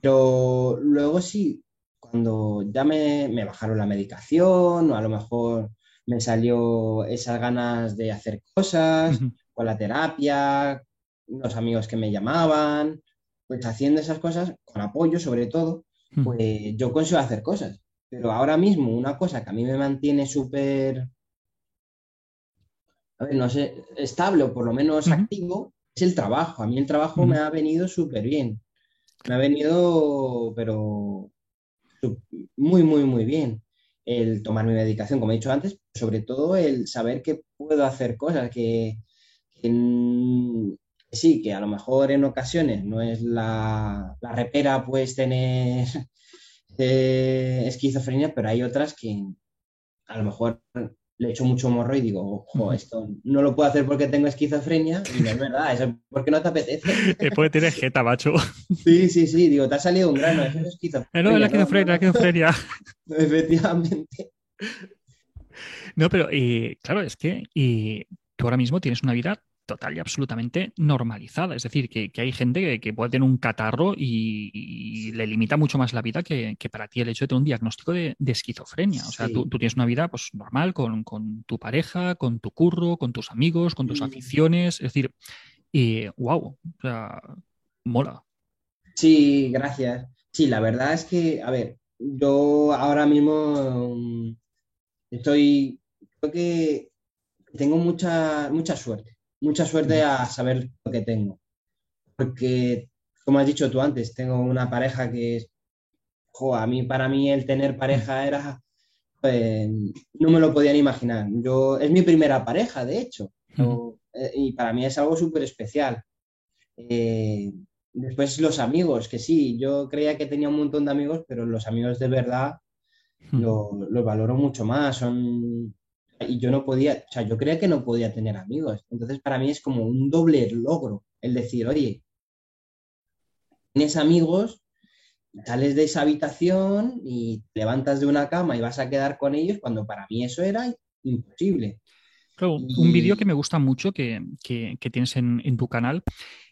Pero luego sí, cuando ya me, me bajaron la medicación, o a lo mejor me salió esas ganas de hacer cosas, con la terapia, los amigos que me llamaban, pues haciendo esas cosas, con apoyo sobre todo, pues yo consigo hacer cosas. Pero ahora mismo una cosa que a mí me mantiene súper, a ver, no sé, estable o por lo menos activo, es el trabajo. A mí el trabajo me ha venido súper bien. Me ha venido, pero muy, muy, muy bien el tomar mi medicación, como he dicho antes, sobre todo el saber que puedo hacer cosas, que, sí, que a lo mejor en ocasiones no es la, repera, pues tener [laughs] eh, esquizofrenia, pero hay otras que a lo mejor le echo mucho morro y digo, ojo, esto no lo puedo hacer porque tengo esquizofrenia, y no es verdad, es porque no te apetece. [laughs] Puede tener jeta, macho. Sí, sí, sí, digo, te ha salido un grano, eso es esquizofrenia. Eh, no, es la esquizofrenia, la esquizofrenia. [laughs] Efectivamente. No, pero eh, claro, es que tú ahora mismo tienes una vida total y absolutamente normalizada. Es decir, que, hay gente que, puede tener un catarro y, le limita mucho más la vida que, para ti el hecho de tener un diagnóstico de, esquizofrenia. O sea, tú, tienes una vida pues, normal con, tu pareja, con tu curro, con tus amigos, con tus mm. aficiones. Es decir, y wow, o sea, mola. Sí, gracias. Sí, la verdad es que, a ver, yo ahora mismo mm, estoy, creo que tengo mucha, mucha suerte mucha suerte a saber lo que tengo. Porque, como has dicho tú antes, tengo una pareja que es, a mí, para mí el tener pareja era, pues, no me lo podían imaginar. Yo, es mi primera pareja, de hecho, eh, y para mí es algo súper especial. Eh, después los amigos, que sí, yo creía que tenía un montón de amigos, pero los amigos de verdad los valoro mucho más, son y yo no podía, o sea, yo creía que no podía tener amigos. Entonces, para mí es como un doble logro el decir, oye, tienes amigos, sales de esa habitación y te levantas de una cama y vas a quedar con ellos, cuando para mí eso era imposible. un vídeo que me gusta mucho que, tienes en, tu canal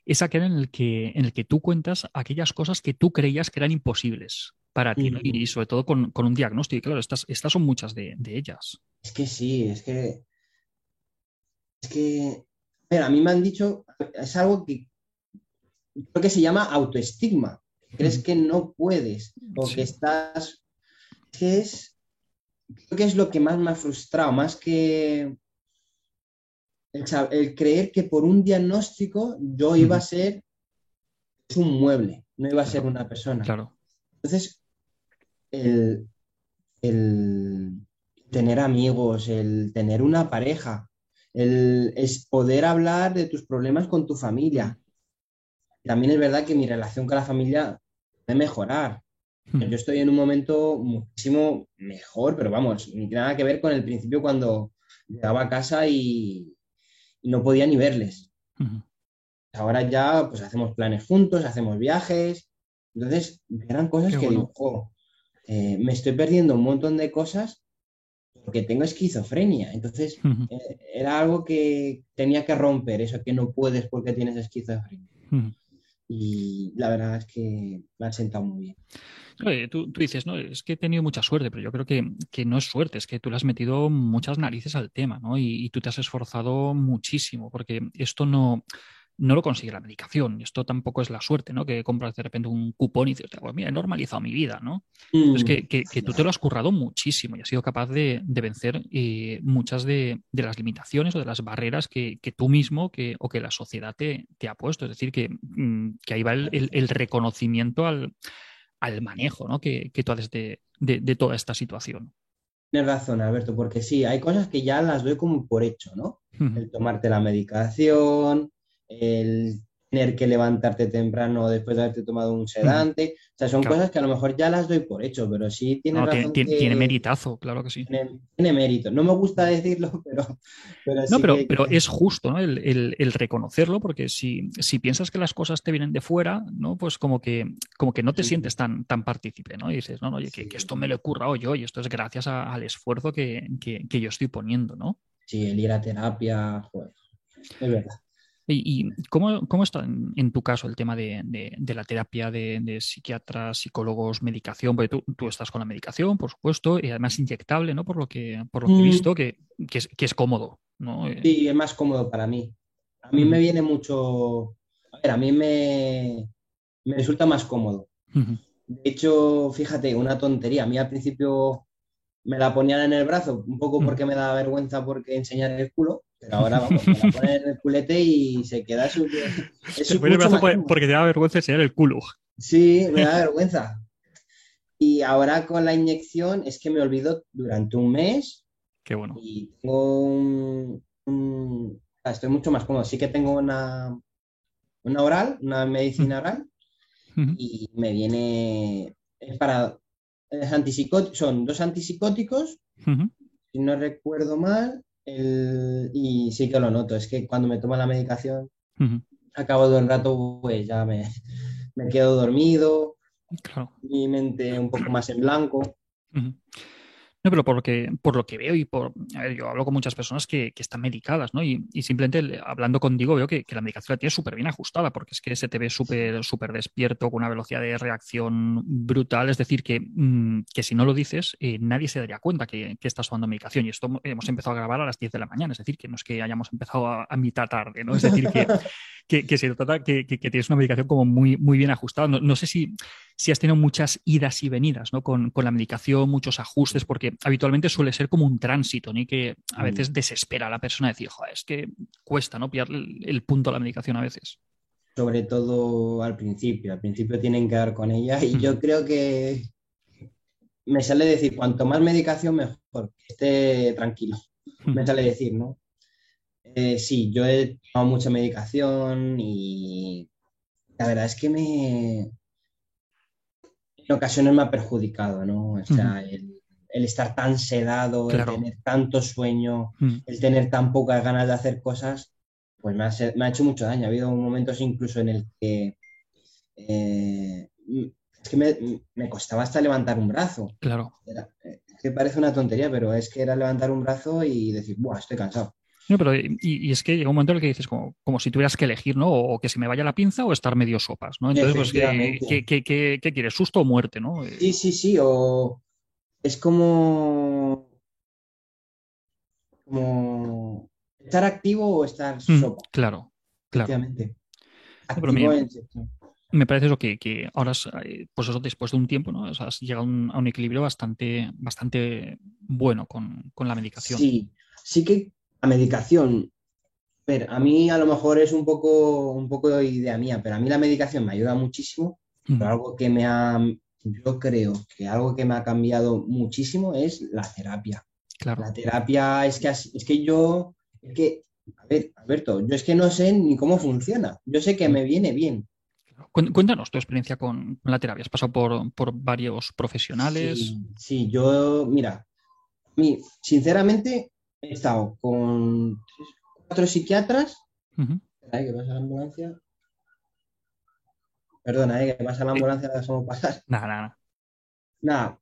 es aquel en el, que, en el que tú cuentas aquellas cosas que tú creías que eran imposibles para ti, y sobre todo con, un diagnóstico. Y claro, estas, estas son muchas de, ellas. Es que sí, es que. Es que. a mí me han dicho, es algo que creo que se llama autoestigma. Crees que no puedes o que estás. Que es. Creo que es lo que más me ha frustrado, más que el, creer que por un diagnóstico yo iba a ser un mueble, no iba a ser una persona. Claro. Entonces, el, tener amigos, el tener una pareja, el es poder hablar de tus problemas con tu familia. También es verdad que mi relación con la familia debe mejorar. Hmm. Yo estoy en un momento muchísimo mejor, pero vamos, nada que ver con el principio cuando llegaba a casa y, no podía ni verles. Ahora ya pues hacemos planes juntos, hacemos viajes. Entonces, eran cosas que digo, eh, me estoy perdiendo un montón de cosas porque tengo esquizofrenia. Entonces, eh, era algo que tenía que romper, eso que no puedes porque tienes esquizofrenia. Y la verdad es que me ha sentado muy bien. tú, dices, no, es que he tenido mucha suerte, pero yo creo que, no es suerte, es que tú le has metido muchas narices al tema, ¿no? y, tú te has esforzado muchísimo, porque esto no, no lo consigue la medicación. Y esto tampoco es la suerte, ¿no? Que compras de repente un cupón y dices, pues mira, he normalizado mi vida, ¿no? Es que, mm. tú te lo has currado muchísimo y has sido capaz de, vencer eh, muchas de, las limitaciones o de las barreras que, tú mismo que, o que la sociedad te, ha puesto. Es decir, que, mm, ahí va el, reconocimiento al, manejo ¿no? que, tú haces de, toda esta situación. Tienes razón, Alberto, porque sí, hay cosas que ya las doy como por hecho, ¿no? El tomarte la medicación, el tener que levantarte temprano después de haberte tomado un sedante. O sea, son cosas que a lo mejor ya las doy por hecho, pero sí tiene razón. Tiene, meritazo, claro que sí. Tiene, mérito. No me gusta decirlo, [laughs] pero. pero no, pero, pero es justo ¿no? el, reconocerlo, porque si, si, piensas que las cosas te vienen de fuera, ¿no? Pues como que, como que no te sientes tan, tan partícipe, ¿no? Y dices, no, no, oye, que, esto me lo he currado yo y esto es gracias al esfuerzo que, yo estoy poniendo, ¿no? Sí, el ir a terapia, es verdad. ¿Y, cómo, está en, tu caso el tema de, la terapia de, psiquiatras, psicólogos, medicación? Porque tú, estás con la medicación, por supuesto, y además inyectable, ¿no? Por lo que, por lo que he mm. visto, que, es, cómodo, ¿no? Sí, es más cómodo para mí. A mí me viene mucho... A ver, a mí me, resulta más cómodo. De hecho, fíjate, una tontería. A mí al principio me la ponían en el brazo, un poco porque me da vergüenza porque enseñar el culo. Pero ahora vamos, me la poner en el culete y se queda su. [laughs] Es porque te da vergüenza enseñar el culo. Sí, me da vergüenza. Y ahora con la inyección es que me olvido durante un mes. Qué bueno. Y tengo un, estoy mucho más cómodo. Sí que tengo una, una oral, una medicina oral, y me viene. Es para. Son dos antipsicóticos, si no recuerdo mal, y sí que lo noto, es que cuando me tomo la medicación, acabo de un rato, pues ya me, quedo dormido, mi mente un poco más en blanco. No, pero por lo que, por lo que veo y por. A ver, yo hablo con muchas personas que, están medicadas, ¿no? Y, simplemente hablando contigo veo que, la medicación la tienes súper bien ajustada, porque es que se te ve súper súper despierto, con una velocidad de reacción brutal. Es decir, que, mm, si no lo dices, eh, nadie se daría cuenta que, estás tomando medicación. Y esto hemos empezado a grabar a las 10 de la mañana, es decir, que no es que hayamos empezado a, mitad tarde, ¿no? Es decir, que, [laughs] que, se trata que, tienes una medicación como muy, muy bien ajustada. No, sé si, si has tenido muchas idas y venidas ¿no? con, con la medicación, muchos ajustes, porque habitualmente suele ser como un tránsito, ni que a mm. veces desespera a la persona decir, Joder, es que cuesta ¿no? pillar el, punto a la medicación a veces. Sobre todo al principio, al principio tienen que dar con ella y yo creo que me sale decir, cuanto más medicación mejor, que esté tranquilo. Me sale decir, ¿no? Eh, sí, yo he tomado mucha medicación y la verdad es que me en ocasiones me ha perjudicado, ¿no? O sea, el, el estar tan sedado, el tener tanto sueño, mm. el tener tan pocas ganas de hacer cosas, pues me ha, hecho mucho daño. Ha habido momentos incluso en el que eh, es que me, costaba hasta levantar un brazo. Claro. es que parece una tontería, pero es que era levantar un brazo y decir, ¡buah, estoy cansado! No, pero y, es que llega un momento en el que dices como, como si tuvieras que elegir, ¿no? O, que se me vaya la pinza o estar medio sopas, ¿no? Entonces, pues, ¿qué, qué, quieres? ¿Susto o muerte, no? Sí, sí, sí. O, es como, como estar activo o estar mm, sopa. claro, claro. me, parece eso que, ahora, eh, pues eso después de un tiempo, ¿no? has llegado a un, equilibrio bastante, bastante bueno con, la medicación. Sí, sí que la medicación Pero a mí a lo mejor es un poco, un poco de idea mía, pero a mí la medicación me ayuda muchísimo. Mm. Pero algo que me ha, yo creo que algo que me ha cambiado muchísimo es la terapia. Claro. La terapia es que, es que yo, es que, a ver, Alberto, yo es que no sé ni cómo funciona. Yo sé que me viene bien. Cuéntanos tu experiencia con, la terapia. ¿Has pasado por, por varios profesionales? Sí, sí, yo, mira, a mí, sinceramente, he estado con tres, cuatro psiquiatras. Espera, eh, que pasa la ambulancia. Perdona, eh, que pasa la ambulancia, la dejamos pasar. Nada, nada. Nada.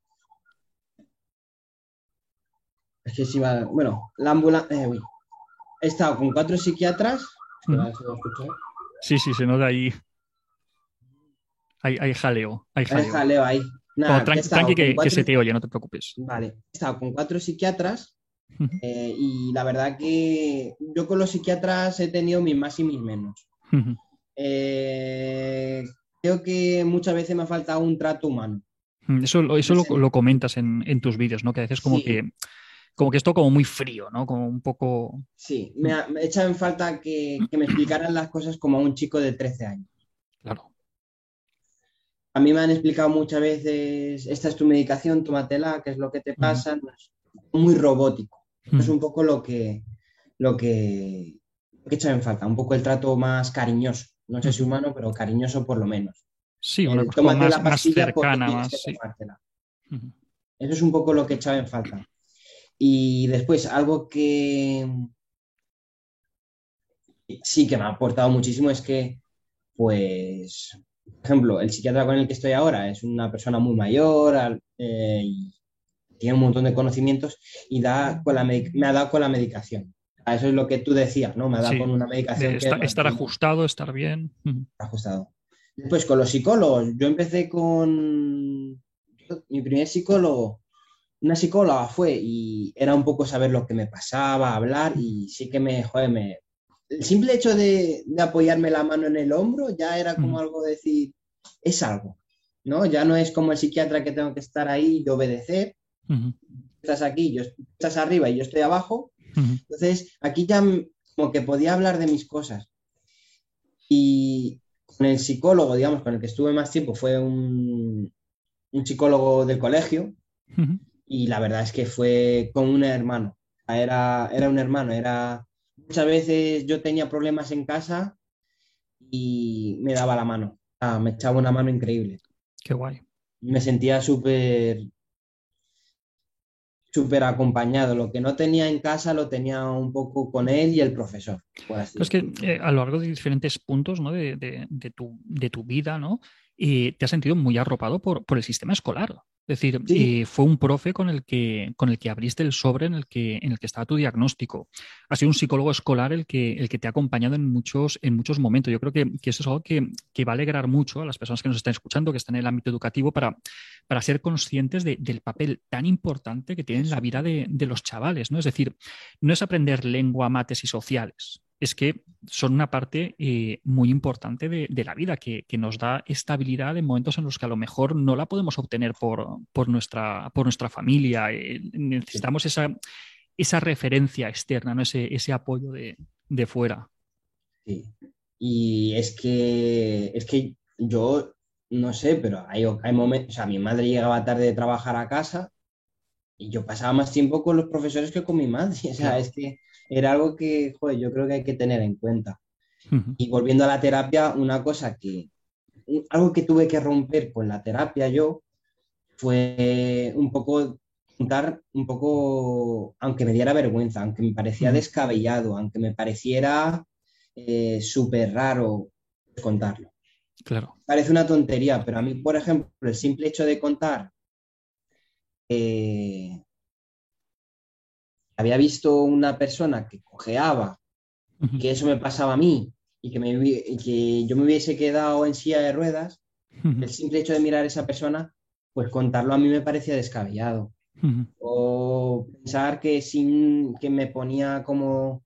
Es que si va. Bueno, la ambulancia. eh. He estado con cuatro psiquiatras. Lo escucháis. Sí, sí, se nota ahí. Hay, hay jaleo. Hay Hay jaleo. jaleo ahí. No, Nada, tran- tranqui, que, que cuatro- se te oye, no te preocupes. Vale, he estado con cuatro psiquiatras Eh, y la verdad que yo con los psiquiatras he tenido mis más y mis menos. Eh, creo que muchas veces me ha faltado un trato humano. Eso, lo- eso lo, comentas en, en tus vídeos, ¿no? Que a veces como Sí. que como que esto como muy frío, ¿no? Como un poco. Sí, me, me echa en falta que, que me explicaran las cosas como a un chico de 13 años. Claro. A mí me han explicado muchas veces, esta es tu medicación, tómatela, qué es lo que te pasa. No es muy robótico. Es Ujú. un poco lo que, lo que, lo que echa en falta, un poco el trato más cariñoso. No sé si humano, pero cariñoso por lo menos. Sí, una cosa más, la más cercana, más. Sí. tomártela. Ujú. Eso es un poco lo que echaba en falta. Y después, algo que sí que me ha aportado muchísimo es que, pues, por ejemplo, el psiquiatra con el que estoy ahora es una persona muy mayor eh, y tiene un montón de conocimientos y da con la me ha dado con la medicación. Eso es lo que tú decías, ¿no? Me ha dado Sí. con una medicación que estar, ajustado, estar bien. Ajustado. Después, con los psicólogos, yo empecé con yo- mi primer psicólogo, una psicóloga fue y era un poco saber lo que me pasaba, hablar y sí que me, joder, me... El simple hecho de, de apoyarme la mano en el hombro ya era como Ujú. algo de decir, es algo, ¿no? Ya no es como el psiquiatra que tengo que estar ahí y obedecer, Estás aquí, yo, estás arriba y yo estoy abajo, entonces, aquí ya como que podía hablar de mis cosas. Y con el psicólogo, digamos, con el que estuve más tiempo, fue un, un psicólogo del colegio y la verdad es que fue como un hermano. Era, era un hermano, era... Muchas veces yo tenía problemas en casa y me daba la mano. Ah, me echaba una mano increíble. Qué guay. Me sentía súper súper acompañado. Lo que no tenía en casa lo tenía un poco con él y el profesor. por así Pero es que eh, a lo largo de diferentes puntos ¿no? de, de- de tu, de tu vida, ¿no? Eh, te has sentido muy arropado por, por el sistema escolar. Es decir, Sí. eh, fue un profe con el que, con el que abriste el sobre en el que, en el que estaba tu diagnóstico. Ha sido un psicólogo escolar el que, el que te ha acompañado en muchos, en muchos momentos. Yo creo que, que eso es algo que, que va a alegrar mucho a las personas que nos están escuchando, que están en el ámbito educativo, para, para ser conscientes de- del papel tan importante que tiene en la vida de, de los chavales. ¿no? Es decir, no es aprender lengua, mates y sociales. Es que son una parte eh, muy importante de, de la vida, que, que nos da estabilidad en momentos en los que a lo mejor no la podemos obtener por, por nuestra, por nuestra familia. Eh, necesitamos esa, esa referencia externa, ¿no? ese, ese apoyo de, de fuera. Sí. Y es que, es que yo no sé, pero hay, hay momentos, o sea, mi madre llegaba tarde de trabajar a casa y yo pasaba más tiempo con los profesores que con mi madre. [laughs] O sea, Claro. es que era algo que, joder, yo creo que hay que tener en cuenta. Ujú. Y volviendo a la terapia, una cosa que, algo que tuve que romper con la terapia yo fue un poco contar un poco, aunque me diera vergüenza, aunque me parecía descabellado, aunque me pareciera eh, súper raro contarlo. Claro. Parece una tontería, pero a mí, por ejemplo, el simple hecho de contar eh, había visto una persona que cojeaba que eso me pasaba a mí y que, me, y que yo me hubiese quedado en silla de ruedas, el simple hecho de mirar a esa persona, pues contarlo a mí me parecía descabellado. O pensar que, sin, que me ponía como...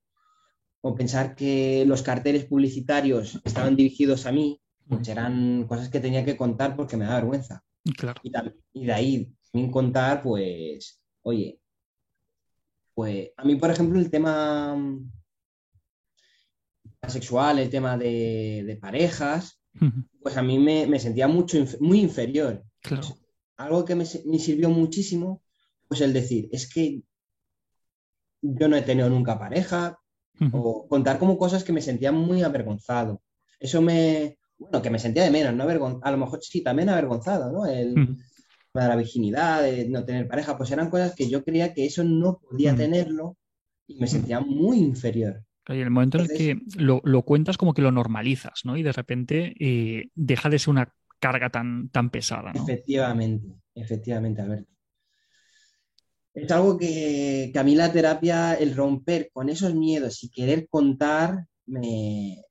O pensar que los carteles publicitarios estaban dirigidos a mí, pues eran cosas que tenía que contar porque me da vergüenza. Claro. Y, tam- y de ahí también contar, pues, oye, pues a mí, por ejemplo, el tema, sexual, el tema de, parejas, pues a mí me, sentía mucho, muy inferior. algo que me, sirvió muchísimo, pues el decir, es que yo no he tenido nunca pareja, o contar como cosas que me sentía muy avergonzado. Eso me, bueno, que me sentía de menos, ¿no? a lo mejor sí, también avergonzado, ¿no? El, la virginidad, de no tener pareja, pues eran cosas que yo creía que eso no podía tenerlo y me sentía muy inferior. Y el momento en el que lo, cuentas como que lo normalizas, ¿no? Y de repente eh, deja de ser una carga tan, tan pesada, ¿no? Efectivamente, efectivamente, Alberto. Es algo que, a mí la terapia, el romper con esos miedos y querer contar, me,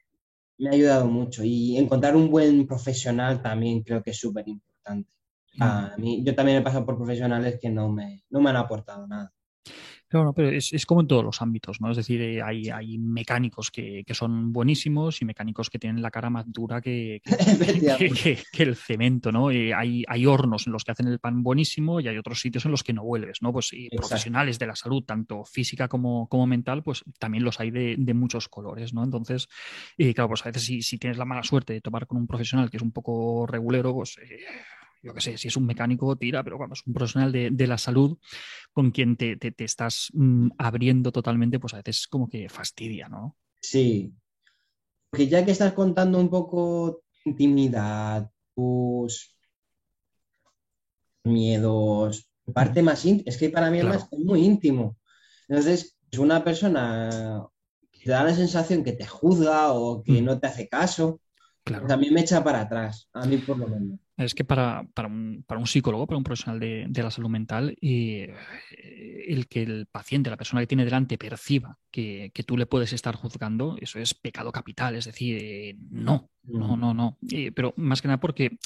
ha ayudado mucho. Y encontrar un buen profesional también creo que es súper importante. A mí, yo también he pasado por profesionales que no me, no me han aportado nada. Claro, pero es, como en todos los ámbitos, ¿no? Es decir, eh, hay, hay mecánicos que, son buenísimos y mecánicos que tienen la cara más dura que, que, [laughs] el cemento, ¿no? Eh, hay, hay, hornos en los que hacen el pan buenísimo y hay otros sitios en los que no vuelves, ¿no? Pues profesionales de la salud, tanto física como, como mental, pues también los hay de, muchos colores, ¿no? Entonces, eh, claro, pues a veces si, si, tienes la mala suerte de tomar con un profesional que es un poco regulero, pues yo qué sé, si es un mecánico, tira, pero cuando es un profesional de, la salud con quien te, estás mm, abriendo totalmente, pues a veces como que fastidia, ¿no? Sí. Porque ya que estás contando un poco intimidad, tus miedos, parte más íntima, es que para mí es muy íntimo. Entonces, es una persona que te da la sensación que te juzga o que mm. no te hace caso, claro. también me echa para atrás, a mí por lo menos. Es que para, un, psicólogo, para un profesional de, la salud mental, eh, el que el paciente, la persona que tiene delante, perciba que, tú le puedes estar juzgando, eso es pecado capital. Es decir, eh, no, no, no, no. Eh, pero más que nada porque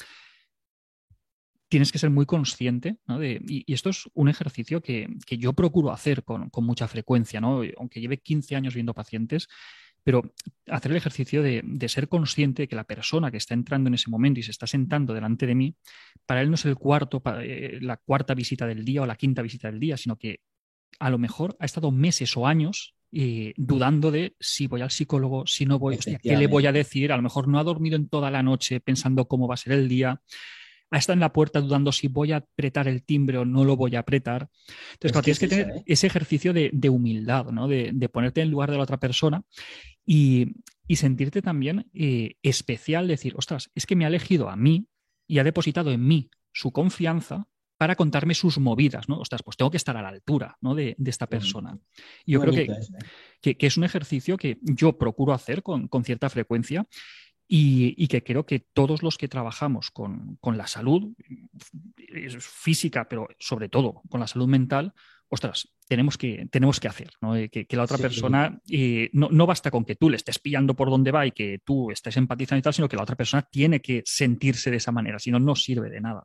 tienes que ser muy consciente, ¿no? y, esto es un ejercicio que, yo procuro hacer con, con, mucha frecuencia, ¿no? Aunque lleve 15 años viendo pacientes, pero hacer el ejercicio de, ser consciente de que la persona que está entrando en ese momento y se está sentando delante de mí, para él no es el cuarto, eh, la cuarta visita del día o la quinta visita del día, sino que a lo mejor ha estado meses o años eh, dudando de si voy al psicólogo, si no voy, qué le voy a decir, a lo mejor no ha dormido en toda la noche pensando cómo va a ser el día estado en la puerta dudando si voy a apretar el timbre o no lo voy a apretar. Entonces, tienes que tener ¿eh? ese ejercicio de, humildad, ¿no? de, ponerte en lugar de la otra persona y, sentirte también eh, especial, decir, ostras, es que me ha elegido a mí y ha depositado en mí su confianza para contarme sus movidas, ¿no? Ostras, pues tengo que estar a la altura ¿no? de, esta persona. Y yo creo ¿eh? que, que, es un ejercicio que yo procuro hacer con, cierta frecuencia y, que creo que todos los que trabajamos con, con, la salud física, pero sobre todo con la salud mental, ostras, tenemos que, tenemos que hacer, ¿no? Eh, que, la otra persona eh, no, basta con que tú le estés pillando por dónde va y que tú estés empatizando y tal, sino que la otra persona tiene que sentirse de esa manera, si no, no sirve de nada.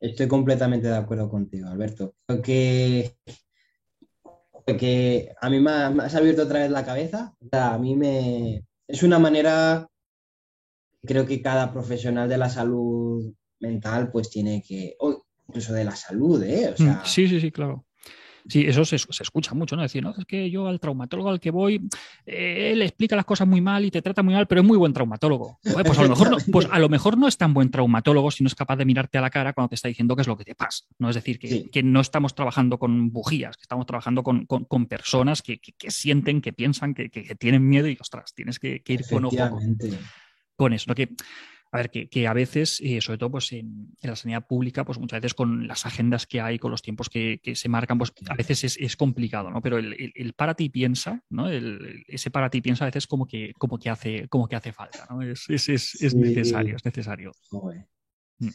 Estoy completamente de acuerdo contigo, Alberto. Porque, porque a mí me, has abierto otra vez la cabeza. a mí me. Es una manera. Creo que cada profesional de la salud mental, pues tiene que incluso de la salud, ¿eh? Mm, sí, sí, sí, claro. Sí, eso se, escucha mucho, ¿no? Decir, no, es que yo al traumatólogo al que voy, eh, él explica las cosas muy mal y te trata muy mal, pero es muy buen traumatólogo. pues, a lo mejor no, pues a lo mejor no es tan buen traumatólogo si no es capaz de mirarte a la cara cuando te está diciendo qué es lo que te pasa. ¿no? Es decir, que, no estamos trabajando con bujías, que estamos trabajando con, personas que, sienten, que piensan, que, tienen miedo y, ostras, tienes que, ir con ojo con. Que, a ver, que, a veces, eh, sobre todo pues en, la sanidad pública, pues muchas veces con las agendas que hay, con los tiempos que, se marcan, pues a veces es, complicado, ¿no? Pero el, para ti piensa, ¿no? ese para ti piensa a veces como que, como que, hace, como que hace falta, ¿no? Es, necesario, es necesario. Mm.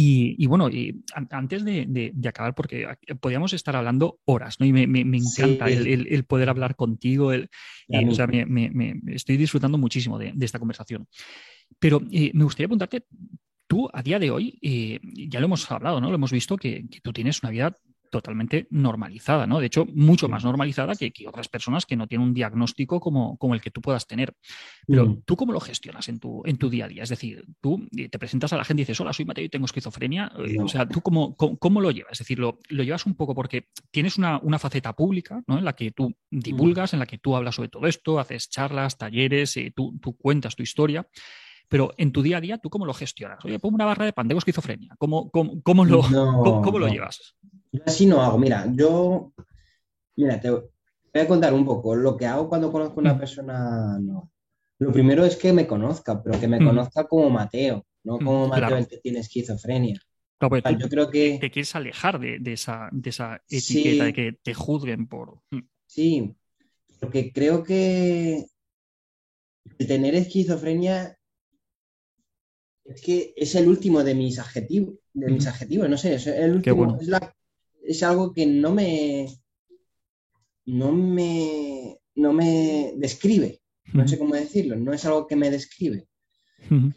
Y, bueno, y antes de, acabar, porque podríamos estar hablando horas, ¿no? Y me, encanta el, poder hablar contigo. El, o sea, me, estoy disfrutando muchísimo de, esta conversación. Pero eh, me gustaría preguntarte, tú a día de hoy, eh, ya lo hemos hablado, ¿no? Lo hemos visto que, tú tienes una vida totalmente normalizada, ¿no? De hecho, mucho más normalizada que, otras personas que no tienen un diagnóstico como, como el que tú puedas tener. Pero mm. tú cómo lo gestionas en tu, en tu día a día? Es decir, tú eh, te presentas a la gente y dices, hola, soy Mateo y tengo esquizofrenia. Eh, o sea, ¿tú cómo, cómo, lo llevas? Es decir, lo, llevas un poco porque tienes una, faceta pública, ¿no? En la que tú mm. divulgas, en la que tú hablas sobre todo esto, haces charlas, talleres, eh, tú, tú cuentas tu historia. Pero en tu día a día, ¿tú cómo lo gestionas? Oye, pongo una barra de pan, tengo esquizofrenia. ¿Cómo, cómo, lo, cómo, lo llevas? Yo así no hago. Mira, yo. Mira, te voy a contar un poco. Lo que hago cuando conozco a una mm. persona, no. Lo primero es que me conozca, pero que me mm. conozca como Mateo, no mm, como Mateo el que tiene esquizofrenia. Pues yo creo que. Te quieres alejar de, esa, de esa, etiqueta, de que te juzguen por. Sí, porque creo que el tener esquizofrenia es que es el último de mis adjetivos, de mis adjetivos, no sé, es el último, es, algo que no me, no me, no me describe, no sé cómo decirlo, no es algo que me describe.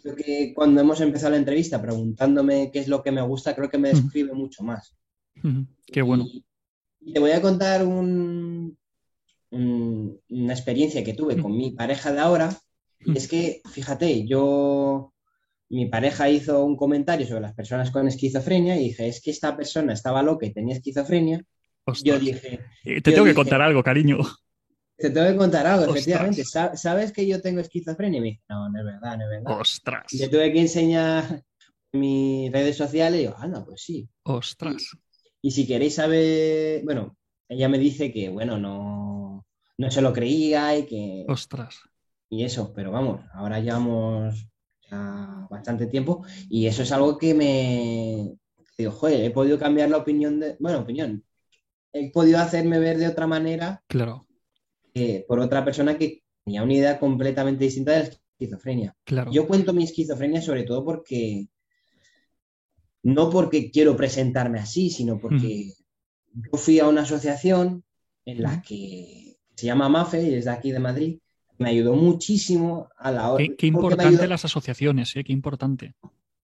Creo que cuando hemos empezado la entrevista preguntándome qué es lo que me gusta, creo que me describe mucho más. Qué bueno. Y, te voy a contar una experiencia que tuve con mi pareja de ahora. es que, fíjate, yo mi pareja hizo un comentario sobre las personas con esquizofrenia y dije, es que esta persona estaba loca y tenía esquizofrenia. Yo dije... Eh, te tengo que contar algo, cariño. Te tengo que contar algo, efectivamente. ¿Sabes que yo tengo esquizofrenia? Y me dice, no, no es verdad, no es verdad. Ostras. Le tuve que enseñar mis redes sociales y digo, anda, pues sí. Ostras. Y, si queréis saber, bueno, ella me dice que, bueno, no, no se lo creía y que... Ostras. Y eso, pero vamos, ahora llevamos bastante tiempo y eso es algo que me digo, joder, he podido cambiar la opinión de, bueno, opinión, he podido hacerme ver de otra manera claro. por otra persona que tenía una idea completamente distinta de la esquizofrenia. Claro. Yo cuento mi esquizofrenia sobre todo porque no porque quiero presentarme así, sino porque yo fui a una asociación en la que se llama MAFE y es de aquí de Madrid me ayudó muchísimo a la hora. Qué, importante las asociaciones, ¿eh? qué importante.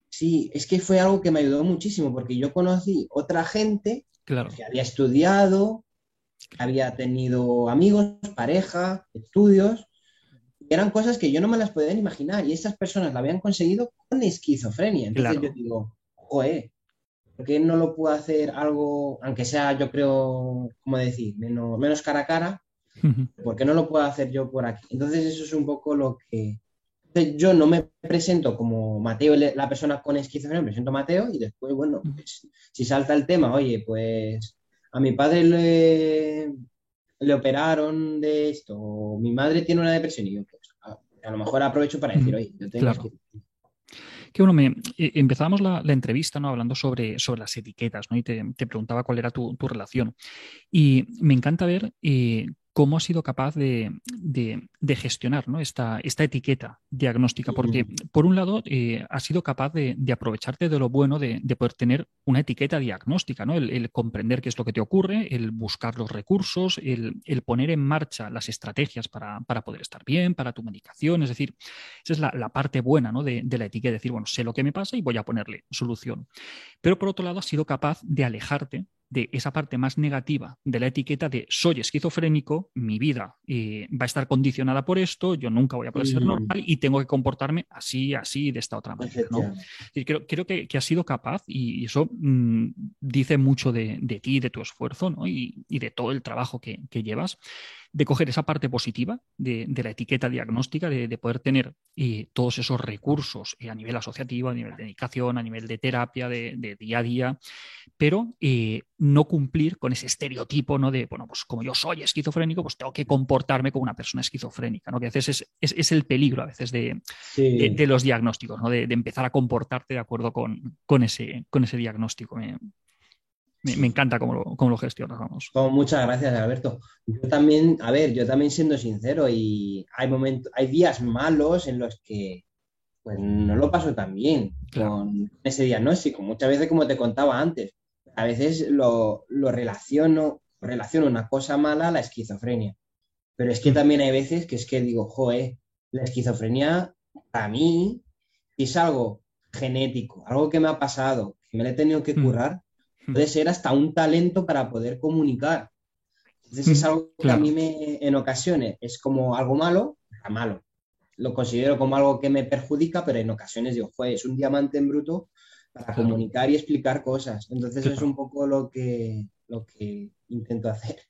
Sí, es que fue algo que me ayudó muchísimo porque yo conocí otra gente claro. que había estudiado, que había tenido amigos, pareja, estudios, y eran cosas que yo no me las podía imaginar y esas personas la habían conseguido con esquizofrenia. Entonces yo digo, joder, ¿por qué no lo puedo hacer algo, aunque sea, yo creo, como decir, menos, menos cara a cara? ¿Por qué no lo puedo hacer yo por aquí? Entonces eso es un poco lo que... yo no me presento como Mateo, la persona con esquizofrenia, me presento Mateo y después, bueno, pues, si salta el tema, oye, pues a mi padre le, le operaron de esto, o mi madre tiene una depresión y yo, pues, a, lo mejor aprovecho para decir, oye, yo tengo que bueno, me, eh, empezábamos la, entrevista ¿no? hablando sobre, sobre las etiquetas ¿no? y te, preguntaba cuál era tu, relación. Y me encanta ver eh, cómo has sido capaz de, gestionar esta, esta, etiqueta diagnóstica, porque por un lado eh, has sido capaz de, aprovecharte de lo bueno de, poder tener una etiqueta diagnóstica, ¿no? El, comprender qué es lo que te ocurre, el buscar los recursos, el, poner en marcha las estrategias para, poder estar bien, para tu medicación, es decir, esa es la, parte buena ¿no? de, la etiqueta, decir, bueno, sé lo que me pasa y voy a ponerle solución. Pero por otro lado has sido capaz de alejarte de esa parte más negativa de la etiqueta de soy esquizofrénico, mi vida eh, va a estar condicionada por esto, yo nunca voy a poder ser normal y tengo que comportarme así, así, de esta otra manera. creo, creo que, que, has sido capaz y, eso mm, dice mucho de, de, ti, de tu esfuerzo y, y, de todo el trabajo que, que llevas de coger esa parte positiva de, la etiqueta diagnóstica, de, poder tener eh, todos esos recursos eh, a nivel asociativo, a nivel de dedicación, a nivel de terapia, de, día a día, pero eh, no cumplir con ese estereotipo ¿no? de, bueno, pues como yo soy esquizofrénico, pues tengo que comportarme como una persona esquizofrénica, ¿no? que a veces es, el peligro a veces de, los diagnósticos, ¿no? de, empezar a comportarte de acuerdo con, con, ese, con ese diagnóstico. Me, encanta cómo lo, cómo lo gestionas, vamos. muchas gracias, Alberto. Yo también, a ver, yo también siendo sincero, y hay momentos, hay días malos en los que pues no lo paso tan bien con ese diagnóstico. Muchas veces, como te contaba antes, a veces lo, lo relaciono, relaciono una cosa mala a la esquizofrenia. Pero es que también hay veces que es que digo, joe, la esquizofrenia para mí es algo genético, algo que me ha pasado, que me lo he tenido que mm. currar puede ser hasta un talento para poder comunicar. Entonces es algo que a mí me, en ocasiones es como algo malo, malo. Lo considero como algo que me perjudica, pero en ocasiones digo, fue, es un diamante en bruto para comunicar y explicar cosas. Entonces es un poco lo que, lo que intento hacer.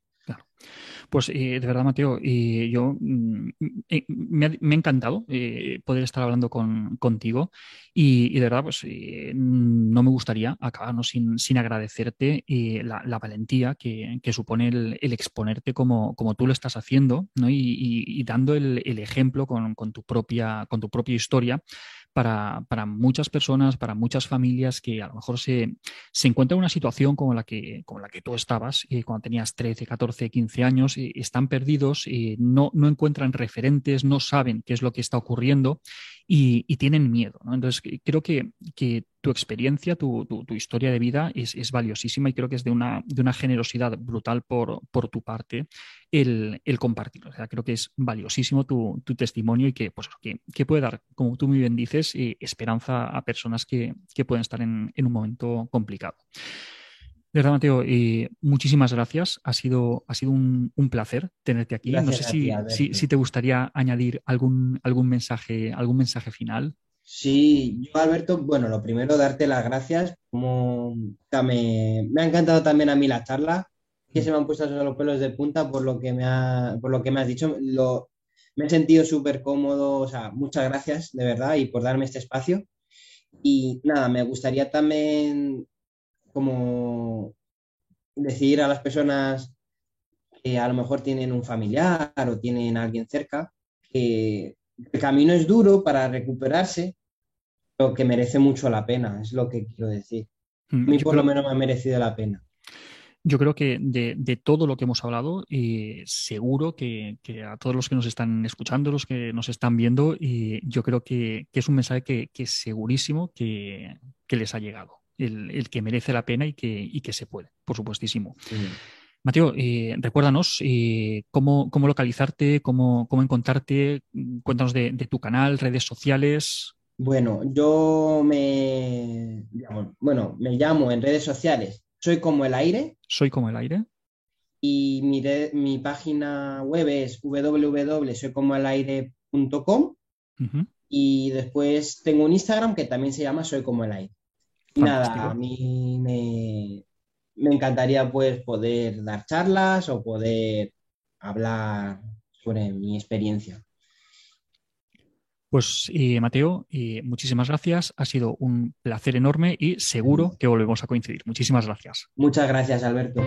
Pues eh, de verdad, Mateo, eh, yo mm, eh, me, ha, encantado poder estar hablando contigo y, de verdad, pues no me gustaría acabarnos sin, sin agradecerte la, valentía que, supone el, exponerte como, tú lo estás haciendo y, dando el, ejemplo con tu propia historia para, para, muchas personas, para muchas familias que a lo mejor se, se encuentran en una situación como la que, como la que tú estabas eh, cuando tenías 13, 14, 15 años, y están perdidos, y no, no encuentran referentes, no saben qué es lo que está ocurriendo y, tienen miedo. Entonces, creo que, que tu experiencia, tu, tu, historia de vida es, es, valiosísima y creo que es de una, de una generosidad brutal por, por tu parte el, el, compartirlo. O sea, creo que es valiosísimo tu, tu testimonio y que, pues, que, que, puede dar, como tú muy bien dices, eh, esperanza a personas que, que pueden estar en, en un momento complicado. De verdad, Mateo, eh, muchísimas gracias. Ha sido, ha sido un, un placer tenerte aquí. no sé si, si, si, te gustaría añadir algún, algún, mensaje, algún mensaje final. Sí, yo Alberto, bueno, lo primero darte las gracias, como me, me ha encantado también a mí la charla, que se me han puesto los pelos de punta por lo que me, ha, por lo que me has dicho, lo, me he sentido súper cómodo, o sea, muchas gracias de verdad y por darme este espacio. Y nada, me gustaría también como decir a las personas que a lo mejor tienen un familiar o tienen a alguien cerca que el camino es duro para recuperarse, lo que merece mucho la pena, es lo que quiero decir. Mm, a mí por lo menos me ha merecido la pena. Yo creo que de, todo lo que hemos hablado, y seguro que, a todos los que nos están escuchando, los que nos están viendo, y yo creo que, es un mensaje que, es segurísimo que, les ha llegado, el, que merece la pena y que, se puede, por supuestísimo. Mateo, eh, recuérdanos eh, cómo, localizarte, cómo, encontrarte, cuéntanos de, de tu canal, redes sociales. Bueno, yo me, bueno, me llamo en redes sociales, soy como el aire. Soy como el aire. Y mi, mi página web es www.soycomoelaire.com y después tengo un Instagram que también se llama Soy como el aire. Nada, a mí me, me encantaría pues poder dar charlas o poder hablar sobre mi experiencia. Pues Mateo, muchísimas gracias. Ha sido un placer enorme y seguro que volvemos a coincidir. Muchísimas gracias. Muchas gracias, Alberto.